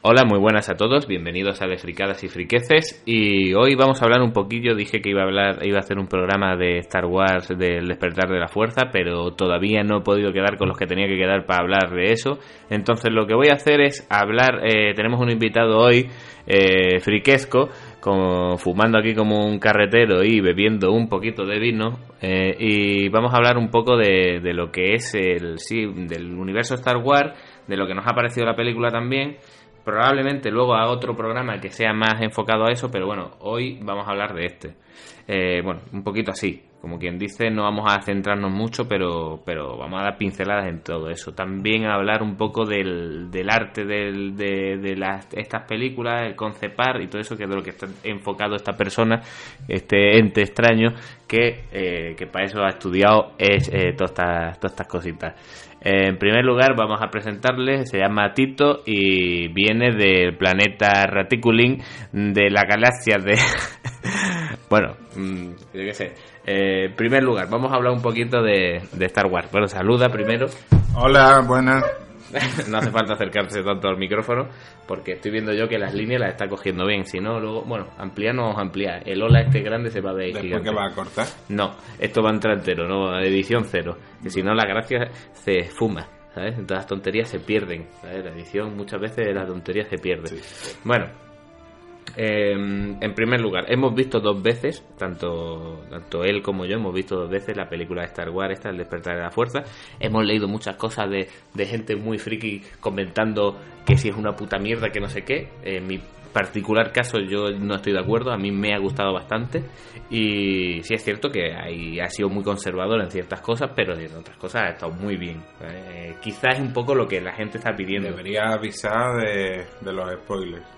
Hola, muy buenas a todos, bienvenidos a De Fricadas y Friqueces. Y hoy vamos a hablar un poquillo, dije que iba a hablar, iba a hacer un programa de Star Wars del despertar de la fuerza, pero todavía no he podido quedar con los que tenía que quedar para hablar de eso, entonces lo que voy a hacer es hablar, eh, tenemos un invitado hoy, eh, friquesco, fumando aquí como un carretero y bebiendo un poquito de vino eh, y vamos a hablar un poco de, de lo que es el, sí, del universo Star Wars, de lo que nos ha parecido la película también probablemente luego a otro programa que sea más enfocado a eso, pero bueno, hoy vamos a hablar de este. Eh, bueno, un poquito así, como quien dice, no vamos a centrarnos mucho, pero, pero vamos a dar pinceladas en todo eso. También a hablar un poco del, del arte de, de las, estas películas, el concepar y todo eso, que es de lo que está enfocado esta persona, este ente extraño, que, eh, que para eso ha estudiado es, eh, todas, estas, todas estas cositas. En primer lugar, vamos a presentarle, se llama Tito y viene del planeta Raticulín de la galaxia de. bueno, yo qué sé. Eh, en primer lugar, vamos a hablar un poquito de, de Star Wars. Bueno, saluda primero. Hola, buenas. no hace falta acercarse tanto al micrófono porque estoy viendo yo que las líneas las está cogiendo bien. Si no, luego, bueno, ampliar no vamos a ampliar. El hola este grande se va a ver ¿Después gigante. que va a cortar? No, esto va a entrar entero, no, edición cero. Que si no, la gracia se fuma, ¿sabes? Entonces las tonterías se pierden, ¿sabes? La edición muchas veces la tontería se pierde. Bueno, eh, en primer lugar, hemos visto dos veces, tanto, tanto él como yo, hemos visto dos veces la película de Star Wars, esta, El despertar de la fuerza. Hemos leído muchas cosas de, de gente muy friki comentando que si es una puta mierda, que no sé qué. En mi particular caso yo no estoy de acuerdo, a mí me ha gustado bastante y sí es cierto que ha sido muy conservador en ciertas cosas, pero en otras cosas ha estado muy bien. Eh, quizás es un poco lo que la gente está pidiendo. Debería avisar de los spoilers.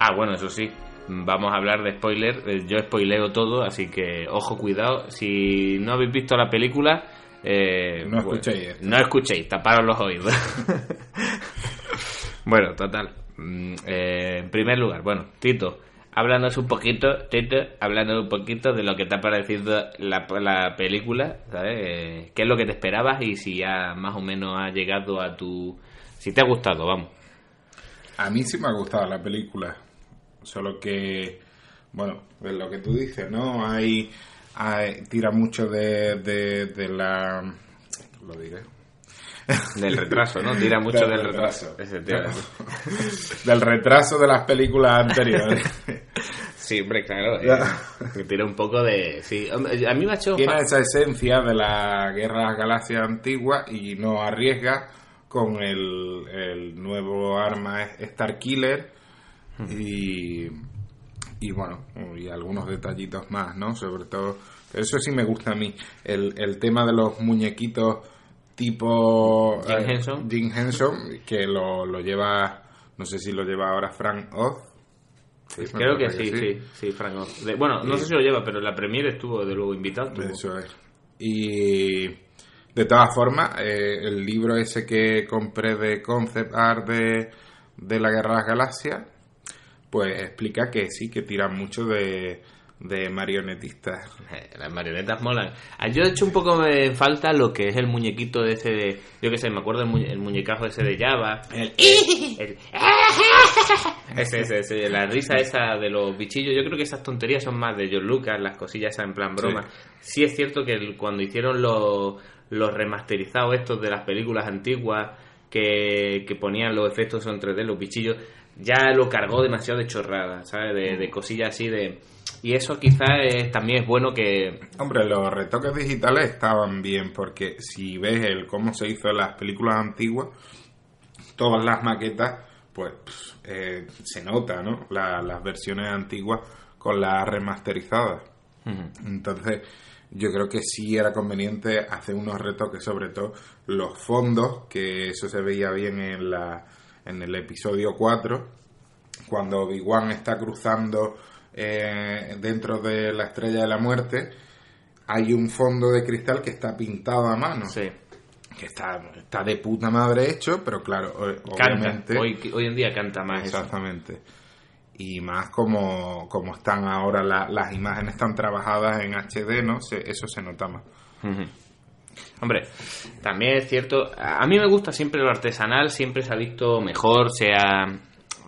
Ah, bueno, eso sí. Vamos a hablar de spoiler. Eh, Yo spoileo todo, así que ojo, cuidado. Si no habéis visto la película, eh, No pues, escuchéis esto. No escuchéis, taparos los oídos. bueno, total. Mm, eh, en primer lugar, bueno, Tito, háblanos un poquito, Tito, háblanos un poquito de lo que te ha parecido la, la película, ¿sabes? Eh, ¿Qué es lo que te esperabas y si ya más o menos ha llegado a tu... Si te ha gustado, vamos. A mí sí me ha gustado la película. Solo que, bueno, es lo que tú dices, ¿no? Hay, hay- tira mucho de, de, de la... Lo diré. Del retraso, ¿no? Tira mucho Del del retraso. Del retraso de las películas anteriores. Sí, hombre, claro. Eh, que tira un poco de... Sí, a mí me ha hecho... Tiene esa esencia de la Guerra Galaxias antigua y no arriesga con el, el nuevo arma Star Killer y, y bueno, y algunos detallitos más, ¿no? Sobre todo, eso sí me gusta a mí, el, el tema de los muñequitos tipo Jim eh, Henson. Jim Henson, que lo, lo lleva, no sé si lo lleva ahora Frank Oz. Sí, Creo que sí, sí, sí, Frank Oz. De- bueno, no sé si lo lleva, pero la premiere estuvo de luego invitado. estuvo. Eso es. Y de todas formas, eh, el libro ese que compré de concept art de, de la Guerra de las Galaxias, pues explica que sí, que tiran mucho de, de marionetistas. Eh, Las marionetas molan. Ah, Yo he hecho un poco de falta lo que es el muñequito de ese de... Yo que sé, me acuerdo el, muñe- el muñecajo ese de Java. El- El- ese, ese, ese, la risa esa de los bichillos. Yo creo que esas tonterías son más de George Lucas, las cosillas esas en plan broma. Sí, es cierto que el- cuando hicieron los, los remasterizados estos de las películas antiguas que, que ponían los efectos en 3D, los bichillos, ya lo cargó demasiado de chorrada, ¿sabes? De, de cosillas así de... Y eso quizás es- también es bueno que... Hombre, los retoques digitales estaban bien, porque si ves el cómo se hizo en las películas antiguas, todas las maquetas, pues eh, se nota, ¿no? La- las versiones antiguas con las remasterizadas. Entonces, yo creo que sí era conveniente hacer unos retoques, sobre todo los fondos, que eso se veía bien en, la, en el episodio 4, cuando Obi-Wan está cruzando eh, dentro de la estrella de la muerte, hay un fondo de cristal que está pintado a mano, Sí, que está, está de puta madre hecho, pero claro, canta. obviamente... Hoy, hoy en día canta más eso. Exactamente. Y más como, como están ahora la- las imágenes tan trabajadas en HD, ¿no? Se- eso se nota más. Ujú. Hombre, también es cierto, a mí me gusta siempre lo artesanal, siempre se ha visto mejor, sea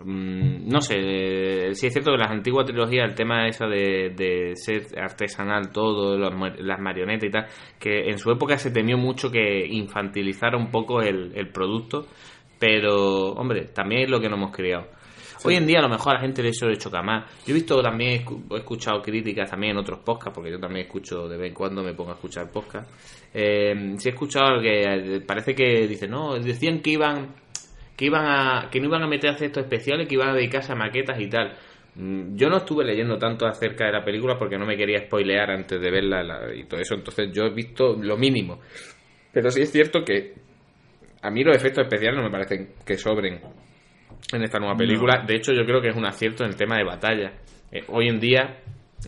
mm, no sé, eh, sí es cierto que las antiguas trilogías, el tema esa de, de ser artesanal todo, las, mar- las marionetas y tal, que en su época se temió mucho que infantilizara un poco el, el producto, pero, hombre, también es lo que nos hemos criado. Hoy en día a lo mejor a la gente le eso le choca más. Yo he visto también, he escuchado críticas también en otros podcasts, porque yo también escucho de vez en cuando, me pongo a escuchar podcasts. Eh, sí he escuchado que eh, parece que dicen, no, decían que iban que iban a que no iban a meter efectos especiales, que iban a dedicarse a maquetas y tal. Mm, Yo no estuve leyendo tanto acerca de la película porque no me quería spoilear antes de verla la- y todo eso, entonces yo he visto lo mínimo. Pero sí es cierto que a mí los efectos especiales no me parecen que sobren en esta nueva película. De hecho, yo creo que es un acierto en el tema de batalla. Eh, hoy en día,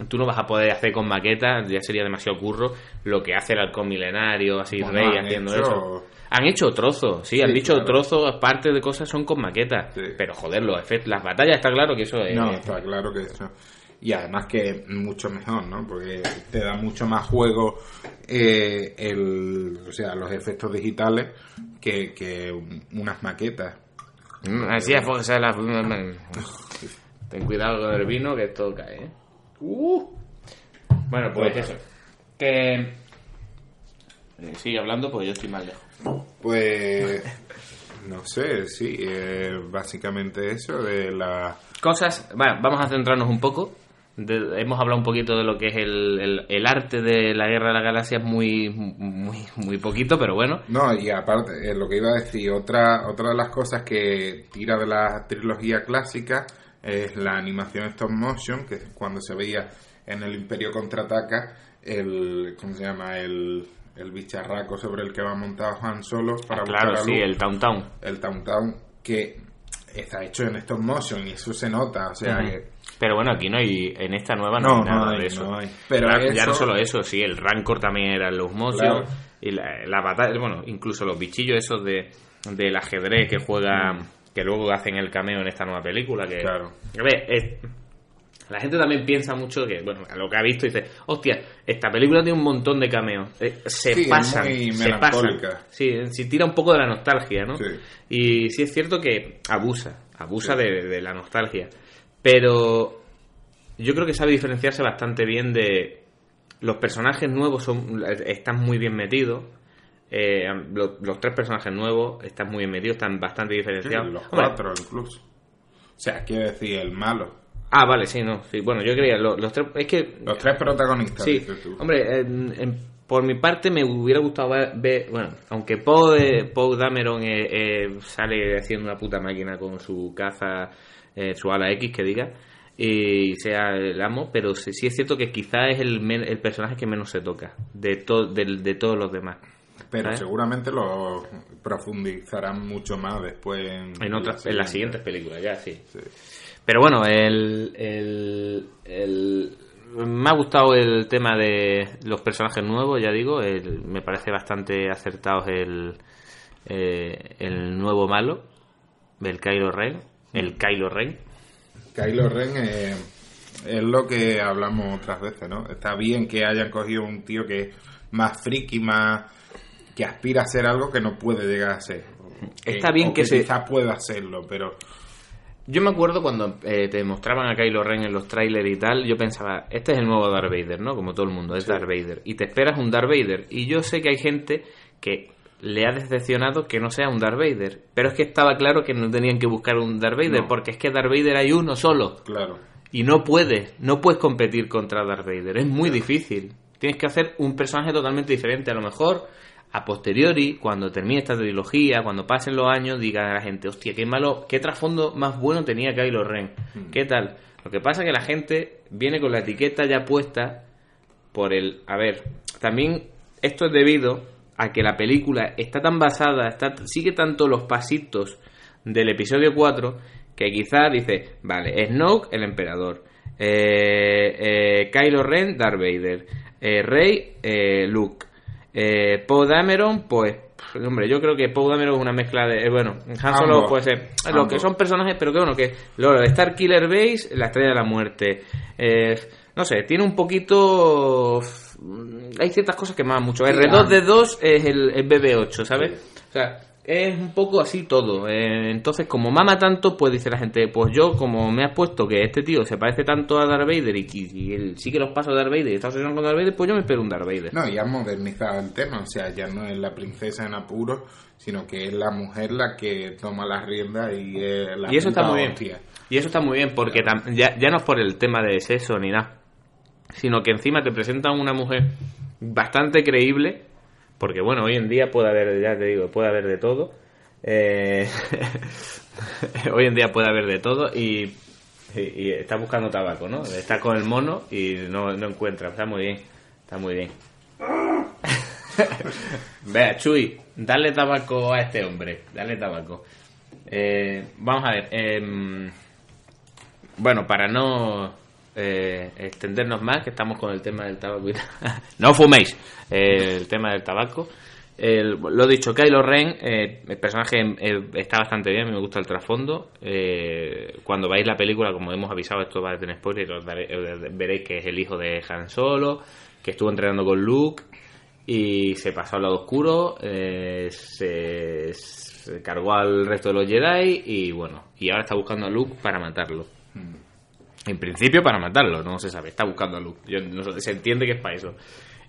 tú no vas a poder hacer con maquetas, ya sería demasiado curro, lo que hace el halcón milenario, así Bueno, Rey haciendo hecho- eso. Han hecho trozos, sí, han dicho claro. trozos, parte de cosas son con maquetas. Sí. Pero joder, los efectos, las batallas está claro que eso es. No, está claro que eso. Y además que mucho mejor, ¿no? Porque te da mucho más juego eh, el, o sea, los efectos digitales que, que unas maquetas. Mm, Así es, porque sea la- Ten cuidado con el vino que esto cae, ¿eh? Uh. Bueno, pues Bueno. eso. Que. eh, Sigue hablando porque yo estoy más lejos. Pues no sé, sí, eh, básicamente eso de la Cosas. Bueno, vamos a centrarnos un poco. De- hemos hablado un poquito de lo que es el, el- el arte de la guerra de la galaxia, es muy, muy, muy poquito, pero bueno. No, y aparte, eh, lo que iba a decir, otra, otra de las cosas que tira de la trilogía clásica es la animación stop motion, que es cuando se veía en el Imperio Contraataca el, ¿cómo se llama? El, el bicharraco sobre el que va montado Han Solo para Ah, claro, buscar sí, el Town Town. el Town Town, que está hecho en stop motion y eso se nota, o sea que... Pero bueno, aquí no hay. En esta nueva no, No, hay nada no hay, de eso. no hay. Pero Ya- no solo eso, sí, el Rancor también era los motion. Claro. Y la, la batalla, bueno, incluso los bichillos esos de del ajedrez que juegan, que luego hacen el cameo en esta nueva película. Que, Claro. A ver, es- la gente también piensa mucho que, bueno, a lo que ha visto dice, hostia, esta película tiene un montón de cameos. Eh, se Sí, pasan, se pasan. Sí, sí, tira un poco de la nostalgia, ¿no? Sí. Y sí es cierto que abusa, abusa de, de la nostalgia. Pero yo creo que sabe diferenciarse bastante bien de los personajes nuevos son están muy bien metidos Eh, lo- los, tres personajes nuevos están muy bien metidos están bastante Sí, diferenciados los Hombre, cuatro incluso. O sea, quiero decir, el malo. ah vale sí no sí bueno yo creía lo- los, tres es que Los tres protagonistas, sí dices tú. hombre en- en- por mi parte me hubiera gustado ver, ver- bueno aunque Poe eh, Poe Dameron eh, eh, sale haciendo una puta máquina con su caza eh, su ala X que diga y sea el amo, pero sí, sí es cierto que quizá es el, men- el personaje que menos se toca de, to- del- de todos los demás. Pero ¿sabes? seguramente lo profundizarán mucho más después en, En, otras, en las siguiente. siguientes películas, ya sí. Sí. Pero bueno, el, el, el- me ha gustado el tema de los personajes nuevos, ya digo, el- me parece bastante acertado el, eh, el nuevo malo, el Kylo Ren, el Kylo Ren. Kylo Ren eh, es lo que hablamos otras veces, ¿no? Está bien que hayan cogido un tío que es más friki, más que aspira a ser algo que no puede llegar a ser. Está bien o que se- quizás pueda hacerlo, pero Yo me acuerdo cuando eh, te mostraban a Kylo Ren en los trailers y tal, yo pensaba, este es el nuevo Darth Vader, ¿no? Como todo el mundo, es Darth Vader. Y te esperas un Darth Vader. Y yo sé que hay gente que le ha decepcionado que no sea un Darth Vader. Pero es que estaba claro que no tenían que buscar un Darth Vader, No. porque es que Darth Vader hay uno solo. claro. Y no puedes, no puedes competir contra Darth Vader. Es muy difícil. Tienes que hacer un personaje totalmente diferente. A lo mejor, a posteriori, cuando termine esta trilogía, cuando pasen los años, diga a la gente, hostia, qué malo, qué trasfondo más bueno tenía Kylo Ren. ¿Qué tal? Lo que pasa es que la gente viene con la etiqueta ya puesta por el... A ver, también esto es debido a que la película está tan basada, está, sigue tanto los pasitos del episodio 4 que quizás dice, vale, Snoke el emperador, eh, eh, Kylo Ren Darth Vader, eh, Rey eh, Luke, eh, Poe Dameron pues hombre yo creo que Poe Dameron es una mezcla de eh, bueno Han Solo Ambos. puede ser lo que son personajes pero que bueno que lo de Star Killer Base la estrella de la muerte eh, no sé tiene un poquito hay ciertas cosas que me mucho Sí, R2 ah. de 2 es el, el BB8 ¿sabes? o sea es un poco así todo. Eh, entonces, como mama tanto, pues dice la gente, pues yo, como me has puesto que este tío se parece tanto a Darth Vader y, que- y él sí que los pasos de Darth Vader y está obsesionado con Darth Vader, pues yo me espero un Darth Vader. No, y ha modernizado el tema, o sea, ya no es la princesa en apuro, sino que es la mujer la que toma las riendas y es la y eso está muy bien. hostia. Y eso está muy bien, porque ya, ya no es por el tema de sexo ni nada, sino que encima te presentan una mujer bastante creíble, porque bueno, hoy en día puede haber, ya te digo, puede haber de todo. Eh, hoy en día puede haber de todo y, está buscando tabaco, ¿no? Está con el mono y no, no encuentra. Está muy bien, está muy bien. Vea, Chuy, dale tabaco a este hombre, dale tabaco. Eh, vamos a ver. em, bueno, para no eh, extendernos más, que estamos con el tema del tabaco. no fuméis. eh, el tema del tabaco. El- lo dicho, Kylo Ren, eh, el personaje eh, está bastante bien, me gusta el trasfondo. Eh, cuando veáis la película, como hemos avisado, esto va a tener spoiler, os daré- veréis que es el hijo de Han Solo, que estuvo entrenando con Luke y se pasó al lado oscuro, se, se cargó al resto de los Jedi y bueno, y ahora está buscando a Luke para matarlo. En principio para matarlo, no se sabe, está buscando a Luke. Se entiende que es para eso.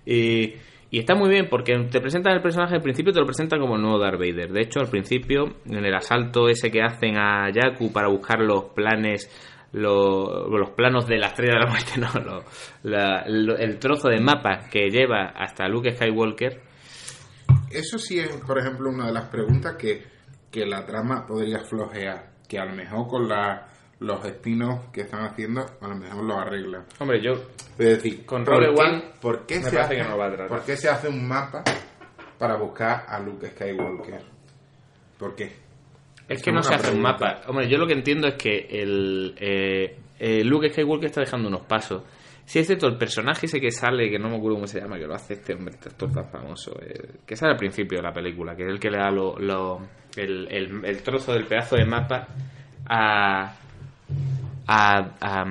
Y, está muy bien porque te presentan el personaje, al principio te lo presentan como el nuevo Darth Vader. De hecho, al principio, en el asalto ese que hacen a Jakku para buscar los planes, lo- los planos de la estrella de la muerte, no, lo- el trozo de mapa que lleva hasta Luke Skywalker, Eso sí es, por ejemplo, una de las preguntas que, que la trama podría flojear, que a lo mejor con la, los espinos que están haciendo, a lo mejor lo arreglan. Hombre, yo Es decir, Con ¿por Rogue qué- One, ¿por qué, me se hace, que no va a tratar. ¿por qué se hace un mapa para buscar a Luke Skywalker? ¿Por qué? Es que no se hace un mapa. Hombre, yo lo que entiendo es que el eh, eh, Luke Skywalker está dejando unos pasos. Si es cierto, el personaje ese que sale, que no me acuerdo cómo se llama, que lo hace este hombre, este actor tan famoso, eh, que sale al principio de la película, que es el que le da lo, lo- el, el- el trozo del pedazo de mapa a, a, a,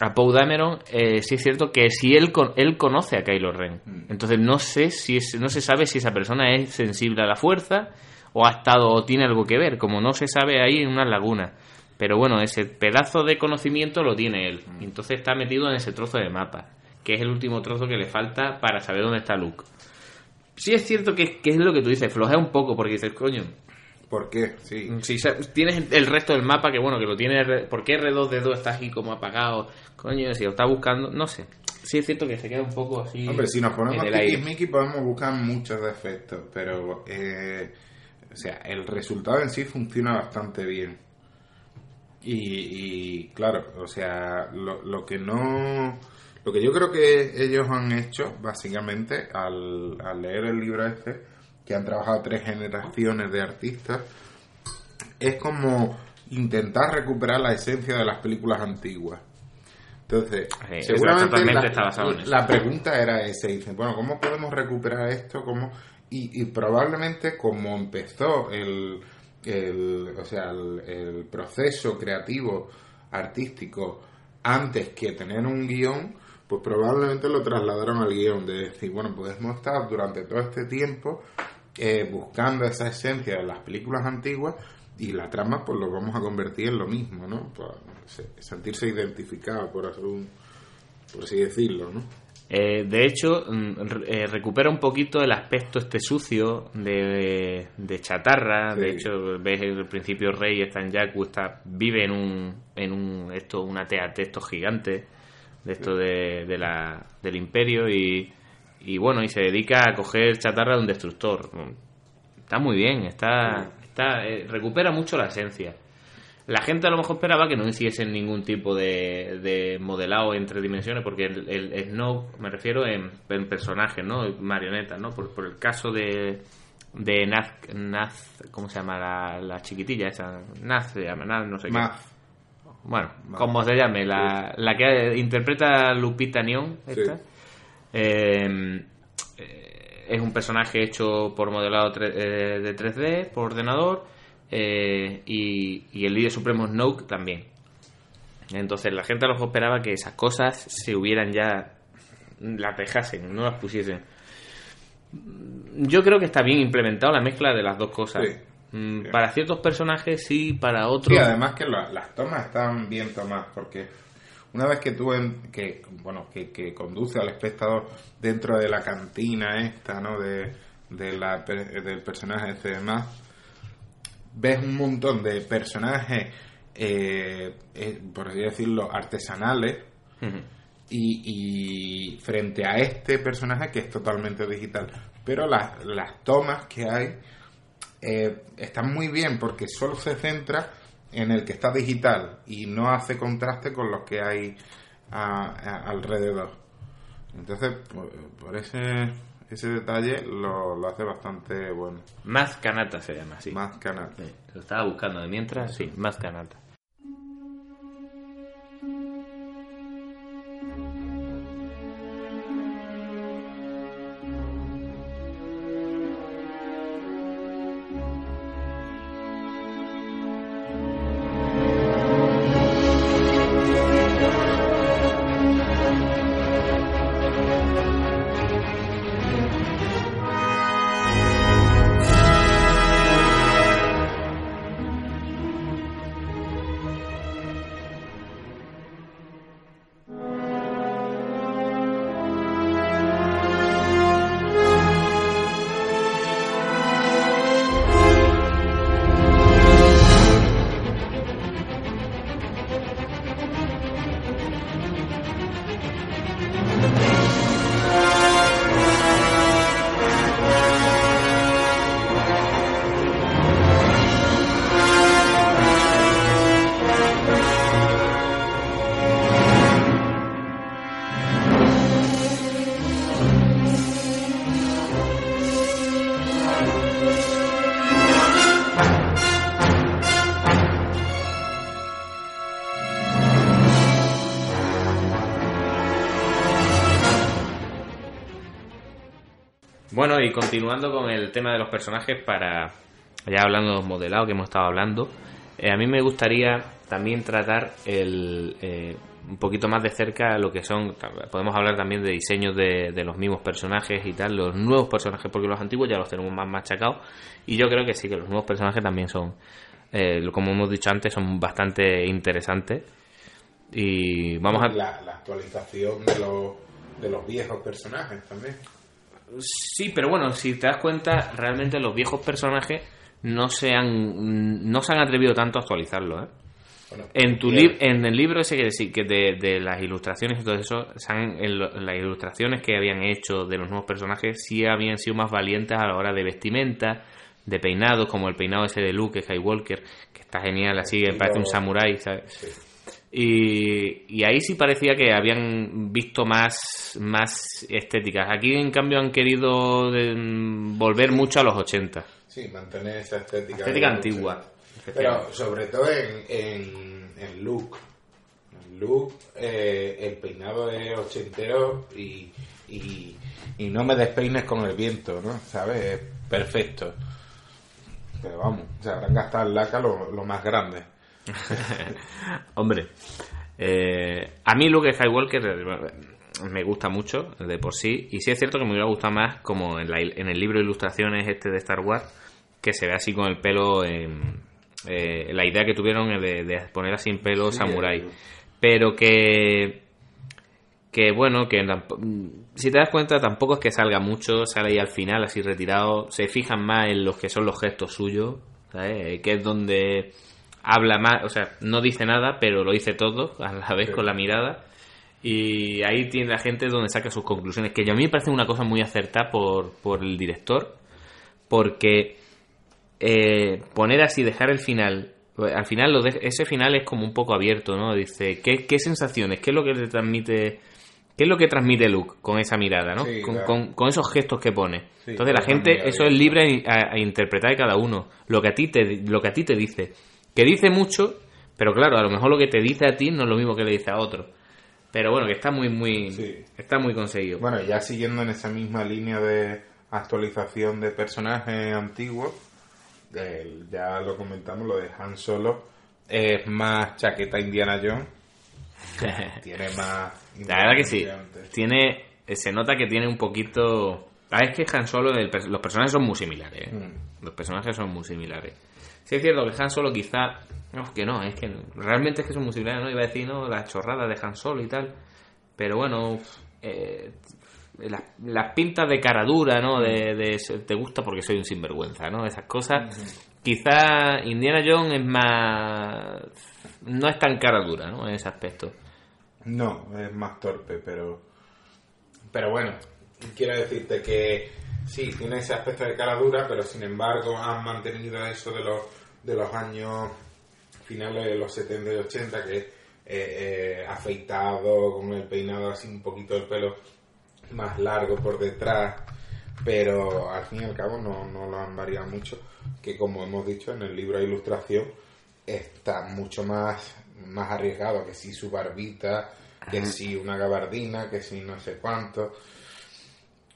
a Poe Dameron, eh, sí es cierto que si él, con, él conoce a Kylo Ren. Entonces no sé si es, no se sabe si esa persona es sensible a la fuerza o ha estado o tiene algo que ver, como no se sabe ahí en una laguna. Pero bueno, ese pedazo de conocimiento lo tiene él. Y entonces está metido en ese trozo de mapa, que es el último trozo que le falta para saber dónde está Luke. Sí es cierto que, que es lo que tú dices, flojea un poco porque dices, coño, ¿Por qué? Sí. si tienes el resto del mapa, que bueno, que lo tiene, ¿por qué R2D2 está aquí como apagado? Coño, si lo está buscando, no sé. Sí es cierto que se queda un poco así. Hombre, si nos ponemos. Mickey podemos buscar muchos defectos, pero eh, o sea, el resultado en sí funciona bastante bien. Y, y, claro, o sea, lo, lo que no. Lo que yo creo que ellos han hecho, básicamente, al, al leer el libro este, que han trabajado tres generaciones de artistas, es como intentar recuperar la esencia de las películas antiguas. Entonces, Sí, seguramente la, está basado en eso. la pregunta era esa, dicen, bueno, ¿cómo podemos recuperar esto? ¿Cómo? Y, y probablemente como empezó el, el, o sea, el, el proceso creativo, artístico, antes que tener un guion, pues probablemente lo trasladaron al guion, de decir, bueno, hemos estado durante todo este tiempo eh, buscando esa esencia de las películas antiguas y la trama pues lo vamos a convertir en lo mismo, ¿no? Para se- sentirse identificado, por, hacer un, por así decirlo, ¿no? Eh, de hecho, mm, eh, recupera un poquito el aspecto este sucio de, de chatarra. De hecho, ves el principio Rey está en Jakku, está, vive en un, en un esto, una TAT estos gigantes de esto de, de la, del imperio y, y bueno, y se dedica a coger chatarra de un destructor. Está muy bien, está, está eh, recupera mucho la esencia. La gente a lo mejor esperaba que no hiciesen ningún tipo de, de modelado en tres dimensiones, porque el, el me refiero en, en personajes, ¿no? Marionetas, ¿no? Por, por el caso de, de Naz, Naz, ¿cómo se llama la, la chiquitilla esa? Naz se llama, no sé qué. Bueno, como se llame, la, la que interpreta Lupita Nyong, esta, Sí. eh, es un personaje hecho por modelado eh, de 3D, por ordenador, eh, y, y el líder supremo Snoke también. Entonces la gente a lo mejor esperaba que esas cosas se hubieran ya, las dejasen, no las pusiesen. Yo creo que está bien implementado la mezcla de las dos cosas. Sí. Mm, Para ciertos personajes sí, para otros. Sí, además que la- las tomas están bien tomadas, porque una vez que tú, en- que, bueno, que, que conduce al espectador dentro de la cantina esta, ¿no? De, de la, del personaje este y demás, ves un montón de personajes, eh, eh, por así decirlo, artesanales, y, y frente a este personaje que es totalmente digital. Pero las, las tomas que hay eh, están muy bien porque solo se centra en el que está digital y no hace contraste con los que hay a- a- alrededor. Entonces, por, por ese, ese detalle lo, lo hace bastante bueno. Más Kanata se llama, sí. Más canal. Sí, Lo estaba buscando de mientras, sí, más Kanata. Y continuando con el tema de los personajes, para ya hablando de los modelados que hemos estado hablando, eh, a mí me gustaría también tratar el, eh, un poquito más de cerca lo que son, podemos hablar también de diseños de, los mismos personajes y tal, los nuevos personajes, porque los antiguos ya los tenemos más machacados, y yo creo que sí, que los nuevos personajes también son, eh, como hemos dicho antes, son bastante interesantes. Y vamos a... La, la actualización de los, de los viejos personajes también. Sí, pero bueno, si te das cuenta, realmente los viejos personajes no se han, no se han atrevido tanto a actualizarlo, ¿eh? Bueno, En tu lib- en el libro ese que sí, que de, de las ilustraciones y todo eso, se han- en lo- en las ilustraciones que habían hecho de los nuevos personajes sí habían sido más valientes a la hora de vestimenta, de peinados, como el peinado ese de Luke Skywalker, que está genial, así, que parece un samurái, ¿sabes? Sí. Y, y ahí sí parecía que habían visto más, más estéticas. Aquí, en cambio, han querido de- volver mucho a los 80. Sí, mantener esa estética. Estética antigua. Pero sobre todo en, en, en look. En look, eh, el peinado es ochentero y, y, y no me despeines con el viento, ¿no? ¿Sabes? Es perfecto. Pero vamos, se habrán gastado en laca lo, lo más grande. Hombre, eh, a mí Luke Skywalker eh, me gusta mucho de por sí. Y sí es cierto que me hubiera gustado más, como en, la- en el libro de ilustraciones este de Star Wars, que se ve así con el pelo. en- eh, la idea que tuvieron de, de poner así en pelo Sí, samurai. Pero que. Que bueno, que si te das cuenta, tampoco es que salga mucho, sale ahí al final, así retirado. Se fijan más en los que son los gestos suyos, ¿sabes? Que es donde habla más, o sea, no dice nada, pero lo dice todo a la vez Sí. con la mirada. Y ahí tiene la gente donde saca sus conclusiones, que a mí me parece una cosa muy acertada por, por el director, porque eh, poner así, dejar el final, al final lo de- ese final es como un poco abierto, ¿no? Dice, ¿qué, qué sensaciones? ¿Qué es lo que te transmite? ¿Qué es lo que transmite Luke con esa mirada, ¿no? Sí, con, claro. con- con esos gestos que pone. Sí, Entonces la gente, eso es libre a, a interpretar de cada uno. Lo que a ti te, lo que a ti te dice. Que dice mucho, pero claro, a lo mejor lo que te dice a ti no es lo mismo que le dice a otro. Pero bueno, que está muy, muy, Sí. está muy conseguido. Bueno, ya siguiendo en esa misma línea de actualización de personajes antiguos, ya lo comentamos, lo de Han Solo es más chaqueta Indiana Jones, tiene más... La verdad que sí. Tiene, se nota que tiene un poquito Ah, es que Han Solo, el los personajes son muy similares. ¿eh? Mm. Los personajes son muy similares. Sí es cierto que Han Solo quizá... No, que no, es que realmente es que son muy similares, ¿no? Iba a decir, ¿no? Las chorradas de Han Solo y tal. Pero bueno, eh, las, las pintas de cara dura, ¿no? De, de ser- te gusta porque soy un sinvergüenza, ¿no? Esas cosas. Quizá Indiana Jones es más... No es tan cara dura, ¿no? En ese aspecto. No, es más torpe, pero. Pero bueno, quiero decirte que sí, tiene ese aspecto de cara dura, pero sin embargo han mantenido eso de los, de los años finales de los 70 y 80, que eh, eh, afeitado, con el peinado así un poquito el pelo más largo por detrás, pero al fin y al cabo no, no lo han variado mucho, que como hemos dicho en el libro de ilustración está mucho más, más arriesgado, que si su barbita, que si una gabardina, que si no sé cuánto,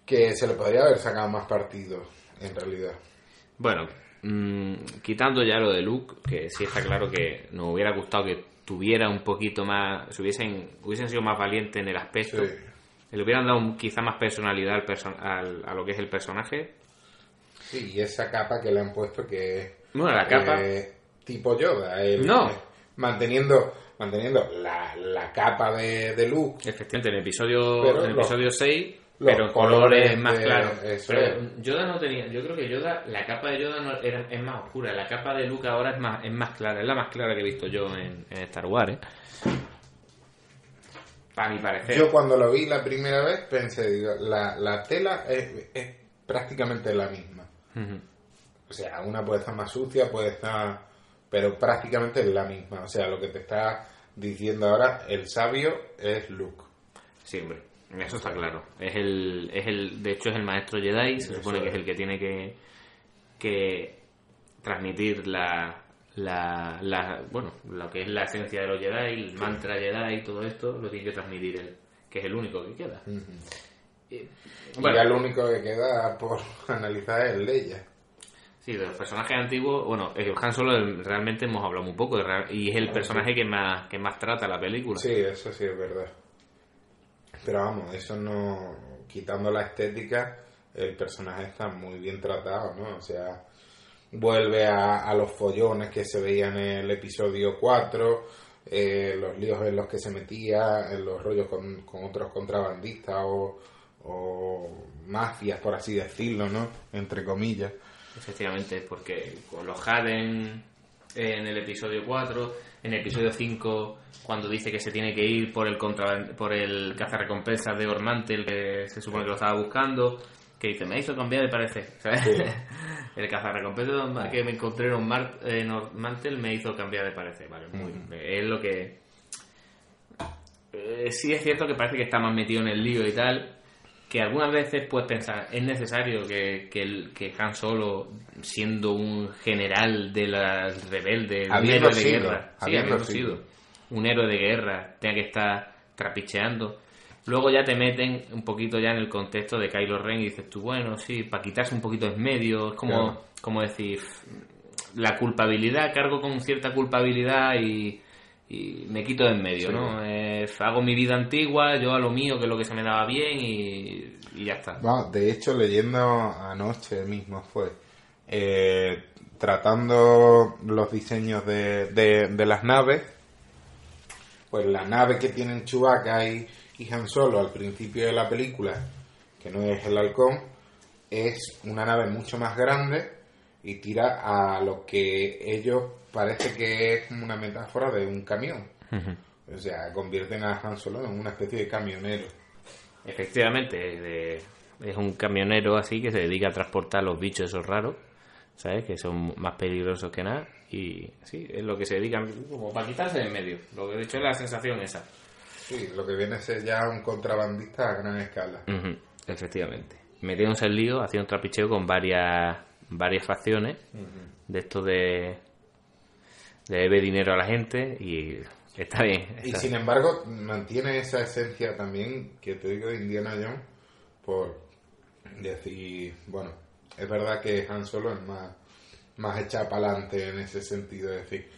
que se le podría haber sacado más partido, en realidad. Bueno, mm, quitando ya lo de Luke, que sí está claro que nos hubiera gustado que tuviera un poquito más, se hubiesen, hubiesen sido más valientes en el aspecto, Sí. le hubieran dado un- quizá más personalidad al perso- al- a lo que es el personaje. Sí, y esa capa que le han puesto que es Bueno, la capa, eh, tipo Yoda, el- No. eh, manteniendo manteniendo la, la capa de, de Luke efectivamente, en el episodio, en el episodio 6, los pero colores colores más de- claros. Pero. Yoda no tenía, yo creo que Yoda, la capa de Yoda no era, es más oscura, la capa de Luke ahora es más, es más clara, es la más clara que he visto yo en, en Star Wars, ¿eh? Para mi parecer. Yo cuando lo vi la primera vez pensé, digo, la, la tela es, es prácticamente la misma. O sea, una puede estar más sucia, puede estar... Pero prácticamente es la misma. O sea, lo que te está diciendo ahora, el sabio es Luke. Sí, hombre, eso está claro. Es el, es el, de hecho es el maestro Jedi, se Eso supone que es el que tiene que, que transmitir la, la, la, bueno, lo que es la esencia de los Jedi, el mantra Jedi todo esto, lo tiene que transmitir él, que es el único que queda. Y, Y bueno, ya lo único que queda por analizar es Leia. sí, de los personajes antiguos, bueno, el Han Solo el- realmente hemos hablado muy poco de y es el personaje que más, que más trata la película. Sí, eso sí es verdad. Pero vamos, eso no. Quitando la estética, el personaje está muy bien tratado, ¿no? O sea, vuelve a, los follones que se veían en el episodio 4, eh, los líos en los que se metía, en los rollos con, con otros contrabandistas o, o mafias, por así decirlo, ¿no? Entre comillas. Efectivamente, porque con los Haden en el episodio 4, en el episodio 5, cuando dice que se tiene que ir por el contraban- por el cazarrecompensas de Ormantel, que se supone que lo estaba buscando, que dice, me hizo cambiar de parecer. ¿sabes? Sí. el cazarrecompensas que me encontré en Ormantel me hizo cambiar de parecer. Vale, muy, es lo que... Eh, sí es cierto que parece que está más metido en el lío y tal, que algunas veces puedes pensar, es necesario que, que, el, que Han Solo, siendo un general de las rebeldes, un héroe de sido, guerra, sí, sido. sido, un héroe de guerra, tenga que estar trapicheando. Luego ya te meten un poquito ya en el contexto de Kylo Ren y dices tú, bueno, sí, para quitarse un poquito en medio, es como, Claro. como decir, la culpabilidad, cargo con cierta culpabilidad y, y me quito de en medio, Sí. ¿no? Eh, hago mi vida antigua, yo a lo mío, que es lo que se me daba bien y, y ya está. Vamos, de hecho, leyendo anoche mismo fue eh, tratando los diseños de, de, de las naves, pues la nave que tienen Chewbacca y, y Han Solo al principio de la película, que no es el halcón, es una nave mucho más grande y tira a lo que ellos parece que es como una metáfora de un camión. O sea, convierten a Han Solo en una especie de camionero. Efectivamente, de- es un camionero así que se dedica a transportar los bichos esos raros, ¿sabes? Que son más peligrosos que nada. Y sí, es lo que se dedican como para quitarse de en medio. Lo que de hecho es la sensación esa. Sí, lo que viene a ser ya un contrabandista a gran escala. Ujú, efectivamente. Metiéndose el lío, haciendo un trapicheo con varias varias facciones de esto de de debe dinero a la gente y está bien. Y sin embargo, mantiene esa esencia también que te digo de Indiana Jones por decir, bueno, es verdad que Han Solo es más, más echada para adelante en ese sentido, de decir,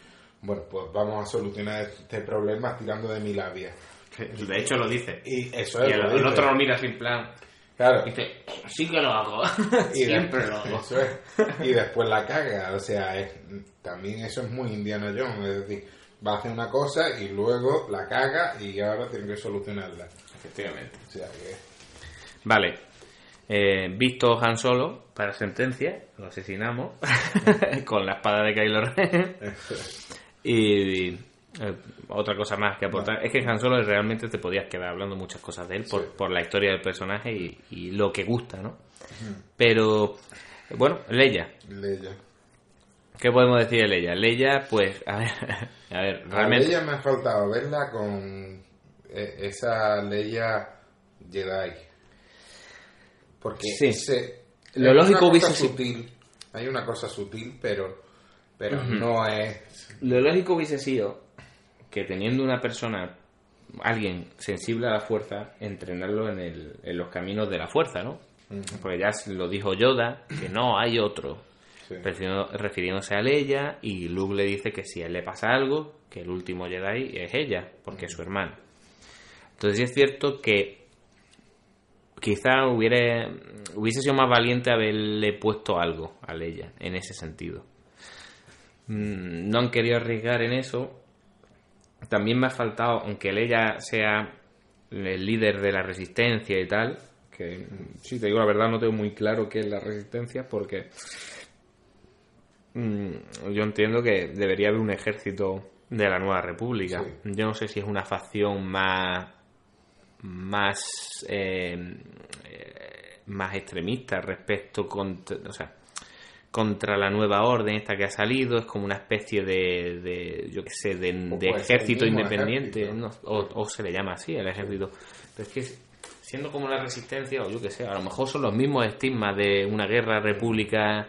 bueno, pues vamos a solucionar este problema tirando de mi labia. De hecho lo dice. Y eso Y es el, lo el otro lo mira sin plan. Claro. Y dice, sí que lo hago. Y Siempre lo hago. eso es. Y después la caga, o sea, es- también eso es muy Indiana Jones, es decir, va a hacer una cosa y luego la caga y ahora tiene que solucionarla. Efectivamente. O sea que... Vale. Eh, visto Han Solo para sentencia, lo asesinamos con la espada de Kylo Ren. y eh, otra cosa más que aportar es que Han Solo realmente te podías quedar hablando muchas cosas de él por, Sí. por la historia del personaje y, y lo que gusta, ¿no? Pero bueno, Leia. Leia. ¿Qué podemos decir de Leia? Leia, pues, a ver, a ver, A realmente... Leia me ha faltado verla con eh, esa Leia Jedi. Porque Sí. se- Lo lógico hubiese sido- sutil, hay una cosa sutil, pero pero no es Lo lógico hubiese sido que teniendo una persona, alguien sensible a la fuerza, entrenarlo en, el, en los caminos de la fuerza, ¿no? Porque ya lo dijo Yoda, que no hay otro, sí. refiriéndose a Leia, y Luke le dice que si a él le pasa algo, que el último Jedi es ella, porque es su hermana. Entonces sí es cierto que quizá hubiera, hubiese sido más valiente haberle puesto algo a Leia, en ese sentido. Mm, no han querido arriesgar en eso. También me ha faltado, aunque Leia sea el líder de la resistencia y tal, que sí, te digo la verdad, no tengo muy claro qué es la resistencia porque mm, yo entiendo que debería haber un ejército de la nueva república. Sí. Yo no sé si es una facción más más eh, eh, más extremista respecto contra, o sea, contra la nueva orden esta que ha salido es como una especie de, de yo qué sé de, ejército independiente ejército. ¿no? o, o se le llama así el ejército pero es que siendo como la resistencia o yo qué sé a lo mejor son los mismos estigmas de una guerra república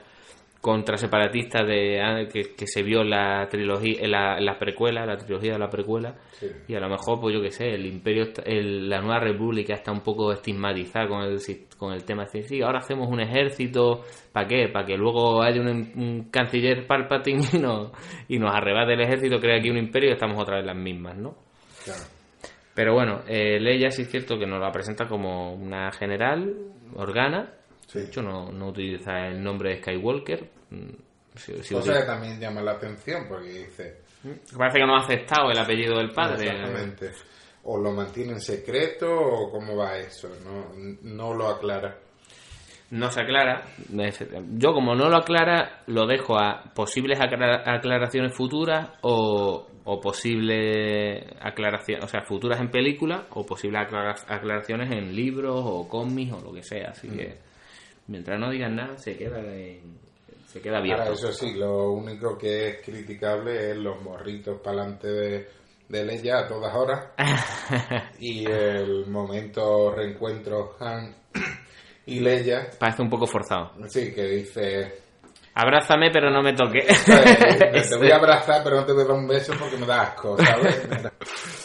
contra separatistas de ah, que, que se vio en la trilogía en la, en la precuela la trilogía de la precuela Sí. y a lo mejor, pues yo qué sé, el imperio, el- la nueva república está un poco estigmatizada con el, con el tema de decir, sí, ahora hacemos un ejército, ¿para qué? Para que luego haya un, un canciller Palpatine y nos, y nos arrebate el ejército, crea aquí un imperio y estamos otra vez las mismas, ¿no? Claro. Pero bueno, eh, Leia sí es cierto que nos la presenta como una general, Organa, Sí. de hecho no, no utiliza el nombre de Skywalker, mm, si- si Cosa utiliza- que también llama la atención porque dice parece que no ha aceptado el apellido del padre. exactamente o lo mantiene en secreto o cómo va eso, no, no lo aclara. No se aclara. Yo, como no lo aclara, lo dejo a posibles aclara- aclaraciones futuras o, o posibles aclaraciones, o sea, futuras en película o posibles aclara- aclaraciones en libros o cómics o lo que sea. Así que, mientras no digan nada, se queda, en- se queda abierto. Ahora, eso sí, lo único que es criticable es los morritos para adelante de, de Leia a todas horas y el momento reencuentro Han y Leia, Parece un poco forzado. sí, que dice, Abrázame, pero no me toque. "Eh, te voy a abrazar pero no te voy a dar un beso porque me da asco, ¿sabes?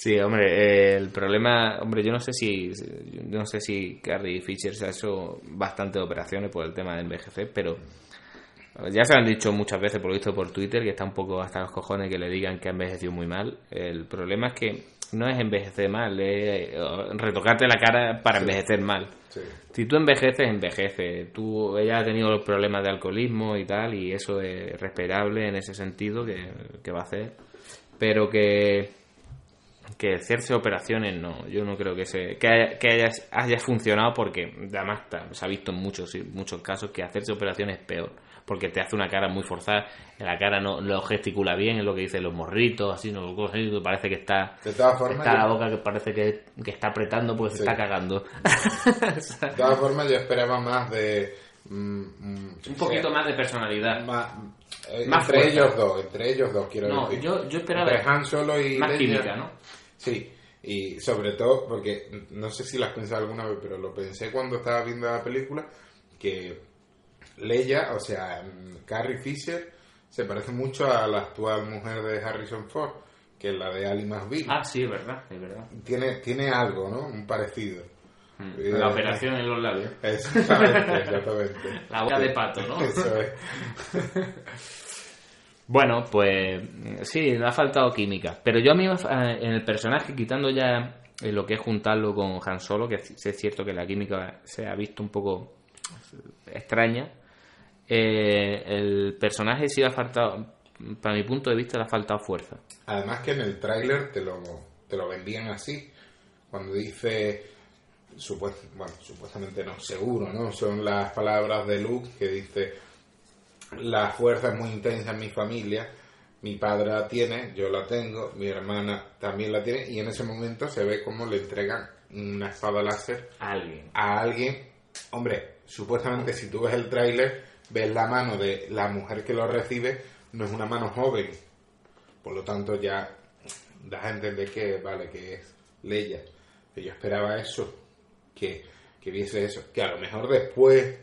Sí, hombre, eh, el problema, hombre, yo no sé si, yo no sé si Carrie Fisher se ha hecho bastantes operaciones por el tema de envejecer, pero ya se han dicho muchas veces, por lo visto por Twitter, que está un poco hasta los cojones que le digan que ha envejecido muy mal. El problema es que no es envejecer mal, es eh, retocarte la cara para envejecer mal. Sí. Si tú envejeces, envejece. Tú, ella ha tenido problemas de alcoholismo y tal, y eso es respetable en ese sentido que, que va a hacer. Pero que, que hacerse operaciones, no. Yo no creo que se, que haya, que haya, haya funcionado porque además se ha visto en muchos, muchos casos que hacerse operaciones es peor. Porque te hace una cara muy forzada, la cara no lo gesticula bien, es lo que dicen los morritos, así, no parece que está De todas formas, está la boca que parece que, que está apretando porque se está cagando. de todas formas yo esperaba más de... mm, mm, Un poquito sea, más de personalidad. más, eh, Más entre fuerza. ellos dos, entre ellos dos quiero No, decir. yo, yo esperaba Entre Han Solo y más Leia. química, ¿no? Sí, y sobre todo porque no sé si lo has pensado alguna vez, pero lo pensé cuando estaba viendo la película que Leia, o sea, Carrie Fisher se parece mucho a la actual mujer de Harrison Ford, que es la de Ali McBeal. Ah, sí, es verdad, es verdad. Tiene tiene algo, ¿no? Un parecido. Eh, La operación en los labios. Exactamente, exactamente. La boca de pato, ¿no? Eso es. Bueno, pues sí, le ha faltado química. Pero yo a mí fa- en el personaje, quitando ya en lo que es juntarlo con Han Solo, que es cierto que la química se ha visto un poco extraña. Eh, el personaje sí le ha faltado, para mi punto de vista, le ha faltado fuerza. Además que en el tráiler te lo, te lo vendían así. Cuando dice, supuest- bueno, supuestamente no, seguro, ¿no? Son las palabras de Luke que dice, la fuerza es muy intensa en mi familia, mi padre la tiene, yo la tengo, mi hermana también la tiene, y en ese momento se ve como le entregan una espada láser Alguien. a alguien. Hombre, supuestamente si tú ves el tráiler, ves la mano de la mujer que lo recibe, no es una mano joven. Por lo tanto, ya das a entender que, vale, que es Leia. Yo esperaba eso, que, que viese eso. Que a lo mejor después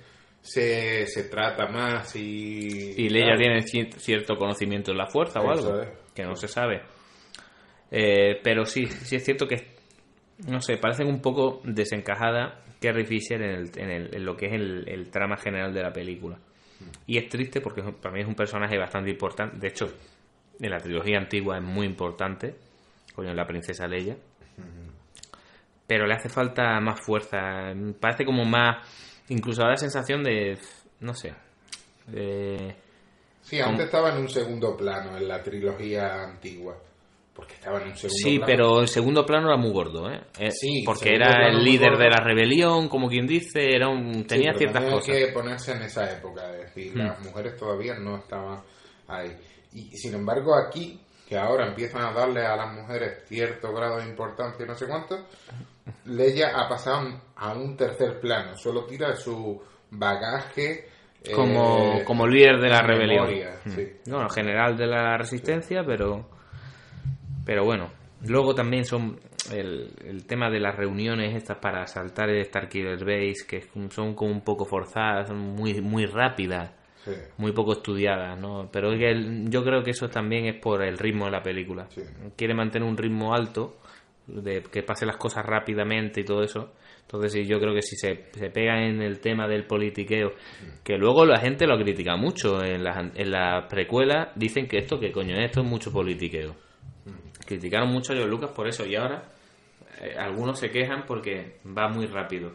se, se trata más y... Y Leia claro. tiene ci- cierto conocimiento en la fuerza o Eso algo, es. que no se sabe. Eh, pero sí, sí es cierto que, no sé, parecen un poco desencajada Carrie Fisher en, el- en el- en lo que es el, el trama general de la película. Y es triste porque para mí es un personaje bastante importante. De hecho, en la trilogía antigua es muy importante, coño, la princesa Leia. Pero le hace falta más fuerza. Parece como más. Incluso da la sensación de. No sé. de- Sí, antes estaba en un segundo plano en la trilogía antigua. Porque estaba en un segundo Sí, plano. pero el segundo plano era muy gordo, ¿eh? Eh, Sí, porque era el líder de la rebelión, como quien dice, era un, Sí, tenía ciertas cosas. Que ponerse en esa época, es decir, Hmm. las mujeres todavía no estaban ahí. Y sin embargo, aquí, que ahora empiezan a darle a las mujeres cierto grado de importancia y no sé cuánto, Leia ha pasado a un tercer plano, solo tira su bagaje. eh, Como, como líder de la rebelión. memoria, sí. Bueno, general de la resistencia, pero. Pero bueno. Luego también son el, el tema de las reuniones estas para asaltar el Starkiller Base, que son como un poco forzadas, son muy, muy rápidas, Sí, muy poco estudiadas, ¿no? Pero es que el- yo creo que eso también es por el ritmo de la película. Quiere mantener un ritmo alto, de que pase las cosas rápidamente y todo eso. Entonces yo creo que si se, se pega en el tema del politiqueo, que luego la gente lo critica mucho en las en las precuelas, dicen que esto, que coño, es? esto es mucho politiqueo. Criticaron mucho a George Lucas por eso y ahora eh, algunos se quejan porque va muy rápido.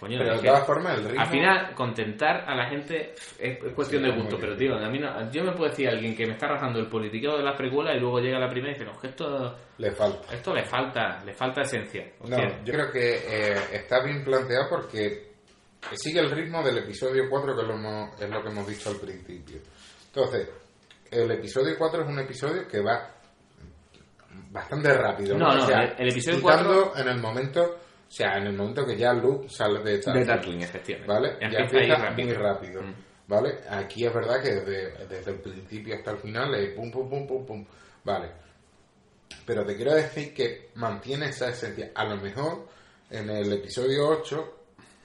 Coño, Pero de todas formas, el ritmo. al final, contentar a la gente es, es cuestión Sí, de gusto, pero tío, a mí no- yo me puedo decir a alguien que me está rajando el politiqueo de las precuelas y luego llega la primera y dice, no, que esto, le falta. esto le falta, le falta esencia. No, yo creo que eh, está bien planteado porque sigue el ritmo del episodio 4, que es lo, hemos- es lo que hemos dicho al principio. Entonces, el episodio 4 es un episodio que va bastante rápido. No, no, O sea, el- el episodio quitando en el momento, o sea, en el momento que ya Luke sale de de Tatooine, Tatooine, efectivamente. ¿vale? Ya Empieza muy rápido, Mm. ¿vale? Aquí es verdad que desde, desde el principio hasta el final es pum, pum, pum, pum, pum, ¿vale? Pero te quiero decir que mantiene esa esencia. A lo mejor en el episodio 8